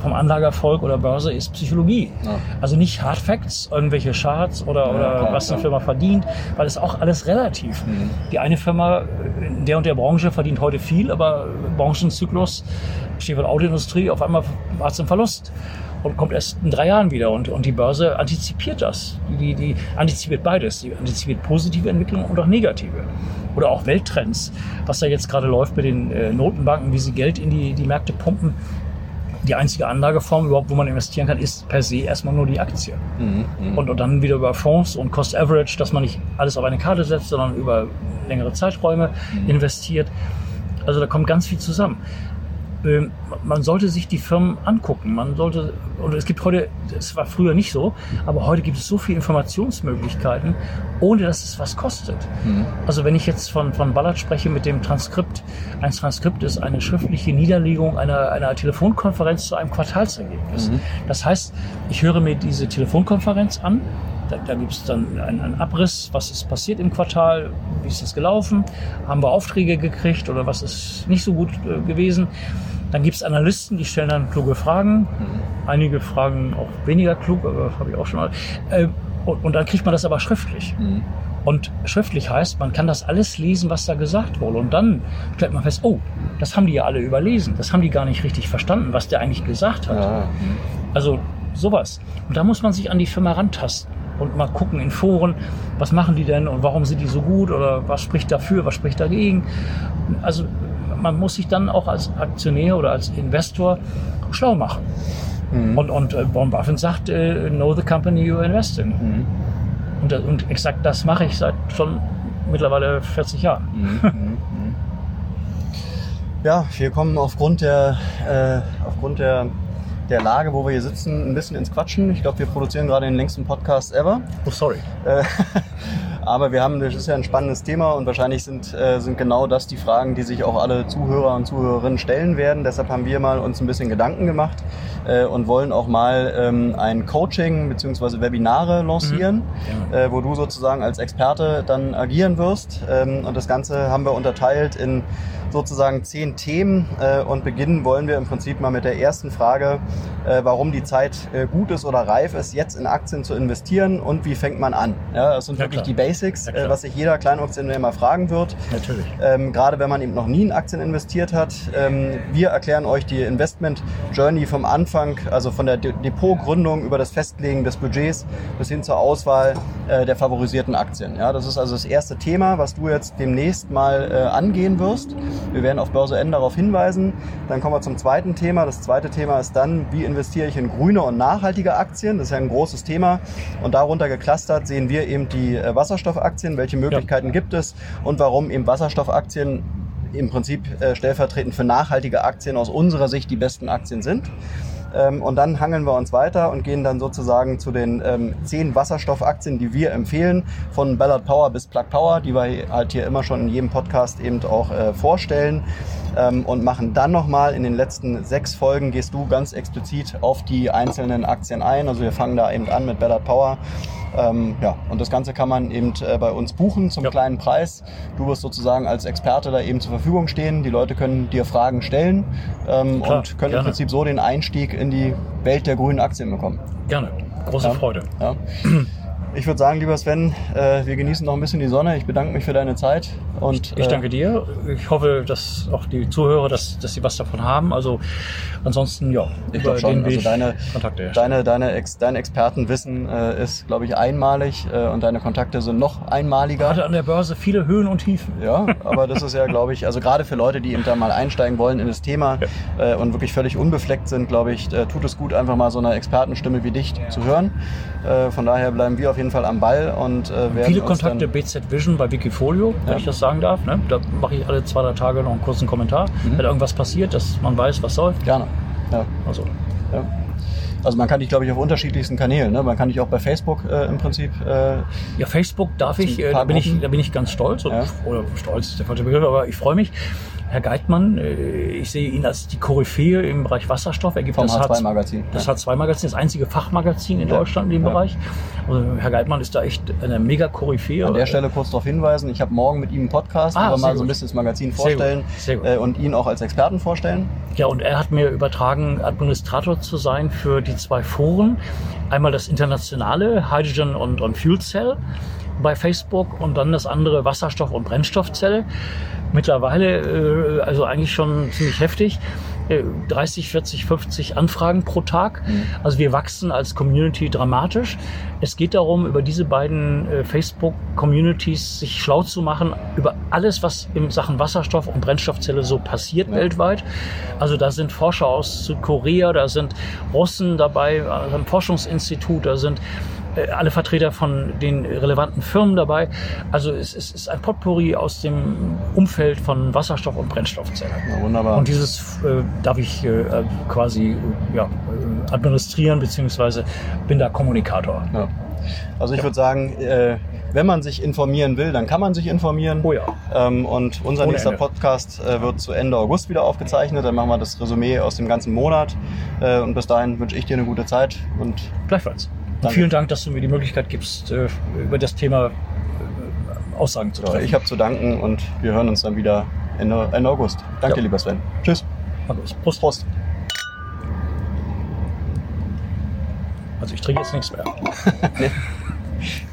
vom Anlagerfolg oder Börse ist Psychologie. Ja. Also nicht Hard Facts, irgendwelche Charts oder, oder klar, was eine Firma verdient, weil es auch alles relativ. Mhm. Die eine Firma in der und der Branche verdient heute viel, aber Branchenzyklus, Stichwort Autoindustrie, auf einmal war es im Verlust und kommt erst in drei Jahren wieder. Und, und die Börse antizipiert das. Die, die antizipiert beides. Die antizipiert positive Entwicklungen und auch negative. Oder auch Welttrends, was da jetzt gerade läuft mit den äh, Notenbanken, wie sie Geld in die, die Märkte pumpen. Die einzige Anlageform überhaupt, wo man investieren kann, ist per se erstmal nur die Aktie. Mhm, mh. und, und dann wieder über Fonds und Cost Average, dass man nicht alles auf eine Karte setzt, sondern über längere Zeiträume mhm. investiert. Also da kommt ganz viel zusammen. Ähm, man sollte sich die Firmen angucken. Man sollte, und es gibt heute, es war früher nicht so, aber heute gibt es so viele Informationsmöglichkeiten, ohne dass es was kostet. Mhm. Also wenn ich jetzt von, von Ballard spreche mit dem Transkript, ein Transkript ist eine schriftliche Niederlegung einer, einer Telefonkonferenz zu einem Quartalsergebnis. Mhm. Das heißt, ich höre mir diese Telefonkonferenz an, da, da gibt es dann einen, einen, Abriss, was ist passiert im Quartal, wie ist das gelaufen, haben wir Aufträge gekriegt oder was ist nicht so gut äh, gewesen. Dann gibt es Analysten, die stellen dann kluge Fragen. Mhm. Einige Fragen auch weniger klug, aber habe ich auch schon mal. Äh, und, und, dann kriegt man das aber schriftlich. Mhm. Und schriftlich heißt, man kann das alles lesen, was da gesagt wurde. Und dann stellt man fest, oh, das haben die ja alle überlesen. Das haben die gar nicht richtig verstanden, was der eigentlich gesagt hat. Ja. Also sowas. Und da muss man sich an die Firma rantasten und mal gucken in Foren, was machen die denn und warum sind die so gut oder was spricht dafür, was spricht dagegen. Also man muss sich dann auch als Aktionär oder als Investor schlau machen. Mhm. Und, und äh, Warren Buffett sagt, äh, know the company you invest in. Mhm. Und, und, exakt das mache ich seit schon mittlerweile 40 Jahren. Mhm. mhm. Ja, wir kommen aufgrund der, äh, aufgrund der, der Lage, wo wir hier sitzen, ein bisschen ins Quatschen. Ich glaube, wir produzieren gerade den längsten Podcast ever. Oh, sorry. Äh, aber wir haben, das ist ja ein spannendes Thema und wahrscheinlich sind, äh, sind genau das die Fragen, die sich auch alle Zuhörer und Zuhörerinnen stellen werden. Deshalb haben wir mal uns ein bisschen Gedanken gemacht äh, und wollen auch mal ähm, ein Coaching bzw. Webinare lancieren, mhm. äh, wo du sozusagen als Experte dann agieren wirst. Ähm, und das Ganze haben wir unterteilt in sozusagen zehn Themen äh, und beginnen wollen wir im Prinzip mal mit der ersten Frage, äh, warum die Zeit äh, gut ist oder reif ist, jetzt in Aktien zu investieren und wie fängt man an. Ja, das sind ja, wirklich klar. die Basics, ja, was sich jeder Kleinaktionär fragen wird. Natürlich. Ähm, gerade wenn man eben noch nie in Aktien investiert hat. Ähm, wir erklären euch die Investment Journey vom Anfang, also von der De Depotgründung über das Festlegen des Budgets bis hin zur Auswahl äh, der favorisierten Aktien. Ja, das ist also das erste Thema, was du jetzt demnächst mal äh, angehen wirst. Wir werden auf Börse N darauf hinweisen. Dann kommen wir zum zweiten Thema. Das zweite Thema ist dann, wie investiere ich in grüne und nachhaltige Aktien? Das ist ja ein großes Thema. Und darunter geklustert sehen wir eben die äh, Wasserstoffaktien. Welche Möglichkeiten ja. gibt es und warum eben Wasserstoffaktien im Prinzip äh, stellvertretend für nachhaltige Aktien aus unserer Sicht die besten Aktien sind. Ähm, und dann hangeln wir uns weiter und gehen dann sozusagen zu den ähm, zehn Wasserstoffaktien, die wir empfehlen, von Ballard Power bis Plug Power, die wir halt hier immer schon in jedem Podcast eben auch äh, vorstellen. Ähm, und machen dann nochmal in den letzten sechs Folgen, gehst du ganz explizit auf die einzelnen Aktien ein. Also wir fangen da eben an mit Ballard Power ähm, ja, und das Ganze kann man eben äh, bei uns buchen zum ja. kleinen Preis. Du wirst sozusagen als Experte da eben zur Verfügung stehen. Die Leute können dir Fragen stellen ähm, Klar, und können gerne. im Prinzip so den Einstieg in die Welt der grünen Aktien bekommen. Gerne. Große ja. Freude. Ja. Ich würde sagen, lieber Sven, äh, wir genießen noch ein bisschen die Sonne. Ich bedanke mich für deine Zeit. Und, ich, ich danke äh, dir. Ich hoffe, dass auch die Zuhörer, dass, dass sie was davon haben. Also ansonsten, ja, ich glaube schon. Also deine, Kontakte deine, deine Ex, dein Expertenwissen äh, ist, glaube ich, einmalig und deine Kontakte sind noch einmaliger. Gerade an der Börse viele Höhen und Tiefen. Ja, aber das ist ja, glaube ich, also gerade für Leute, die eben da mal einsteigen wollen in das Thema ja. und wirklich völlig unbefleckt sind, glaube ich, tut es gut, einfach mal so eine Expertenstimme wie dich zu hören. Von daher bleiben wir auf jeden Fall am Ball und äh, werden Viele Kontakte BZ Vision bei Wikifolio, wenn ja. ich das sagen darf. Ne? Da mache ich alle zwei, drei Tage noch einen kurzen Kommentar. Mhm. Wenn irgendwas passiert, dass man weiß, was soll. Gerne. Ja. Also. Ja. Also man kann dich, glaube ich, auf unterschiedlichsten Kanälen. Ne? Man kann dich auch bei Facebook äh, im Prinzip. Äh, ja, Facebook darf ich, äh, da bin ich, da bin ich ganz stolz. Ja. Oder stolz ist der falsche Begriff, aber ich freue mich. Herr Geitmann, äh, ich sehe ihn als die Koryphäe im Bereich Wasserstoff. Er gibt Vom das H2-Magazin. Das H2-Magazin, das einzige Fachmagazin in ja. Deutschland in dem ja. Bereich. Also Herr Geitmann ist da echt eine mega Koryphäe. An der Stelle kurz darauf hinweisen, ich habe morgen mit ihm einen Podcast, ah, wo wir mal gut. so ein bisschen das Magazin vorstellen Sehr gut. Sehr gut. Äh, und ihn auch als Experten vorstellen. Ja, und er hat mir übertragen, Administrator zu sein für die zwei Foren. Einmal das internationale Hydrogen und, und Fuel Cell bei Facebook und dann das andere Wasserstoff- und Brennstoffzelle mittlerweile, äh, also eigentlich schon ziemlich heftig. 30, 40, 50 Anfragen pro Tag. Mhm. Also wir wachsen als Community dramatisch. Es geht darum, über diese beiden äh, Facebook-Communities sich schlau zu machen über alles, was in Sachen Wasserstoff und Brennstoffzelle so passiert ja. weltweit. Also da sind Forscher aus Südkorea, da sind Russen dabei, also ein Forschungsinstitut, da sind äh, alle Vertreter von den relevanten Firmen dabei. Also es, es ist ein Potpourri aus dem Umfeld von Wasserstoff- und Brennstoffzellen. Ja, wunderbar. Und dieses äh, darf ich äh, quasi ja, äh, administrieren, beziehungsweise bin da Kommunikator. Ja. Also ich ja. würde sagen, äh, wenn man sich informieren will, dann kann man sich informieren. Oh ja. Ähm, und unser Ohne nächster Ende. Podcast äh, wird zu Ende August wieder aufgezeichnet. Dann machen wir das Resümee aus dem ganzen Monat. Äh, und bis dahin wünsche ich dir eine gute Zeit. Und Gleichfalls. Danke. Vielen Dank, dass du mir die Möglichkeit gibst, äh, über das Thema äh, Aussagen zu treffen. Ich habe zu danken und wir hören uns dann wieder Ende, Ende August. Danke, ja. lieber Sven. Tschüss. Prost. Prost. Also ich trinke jetzt nichts mehr. nee.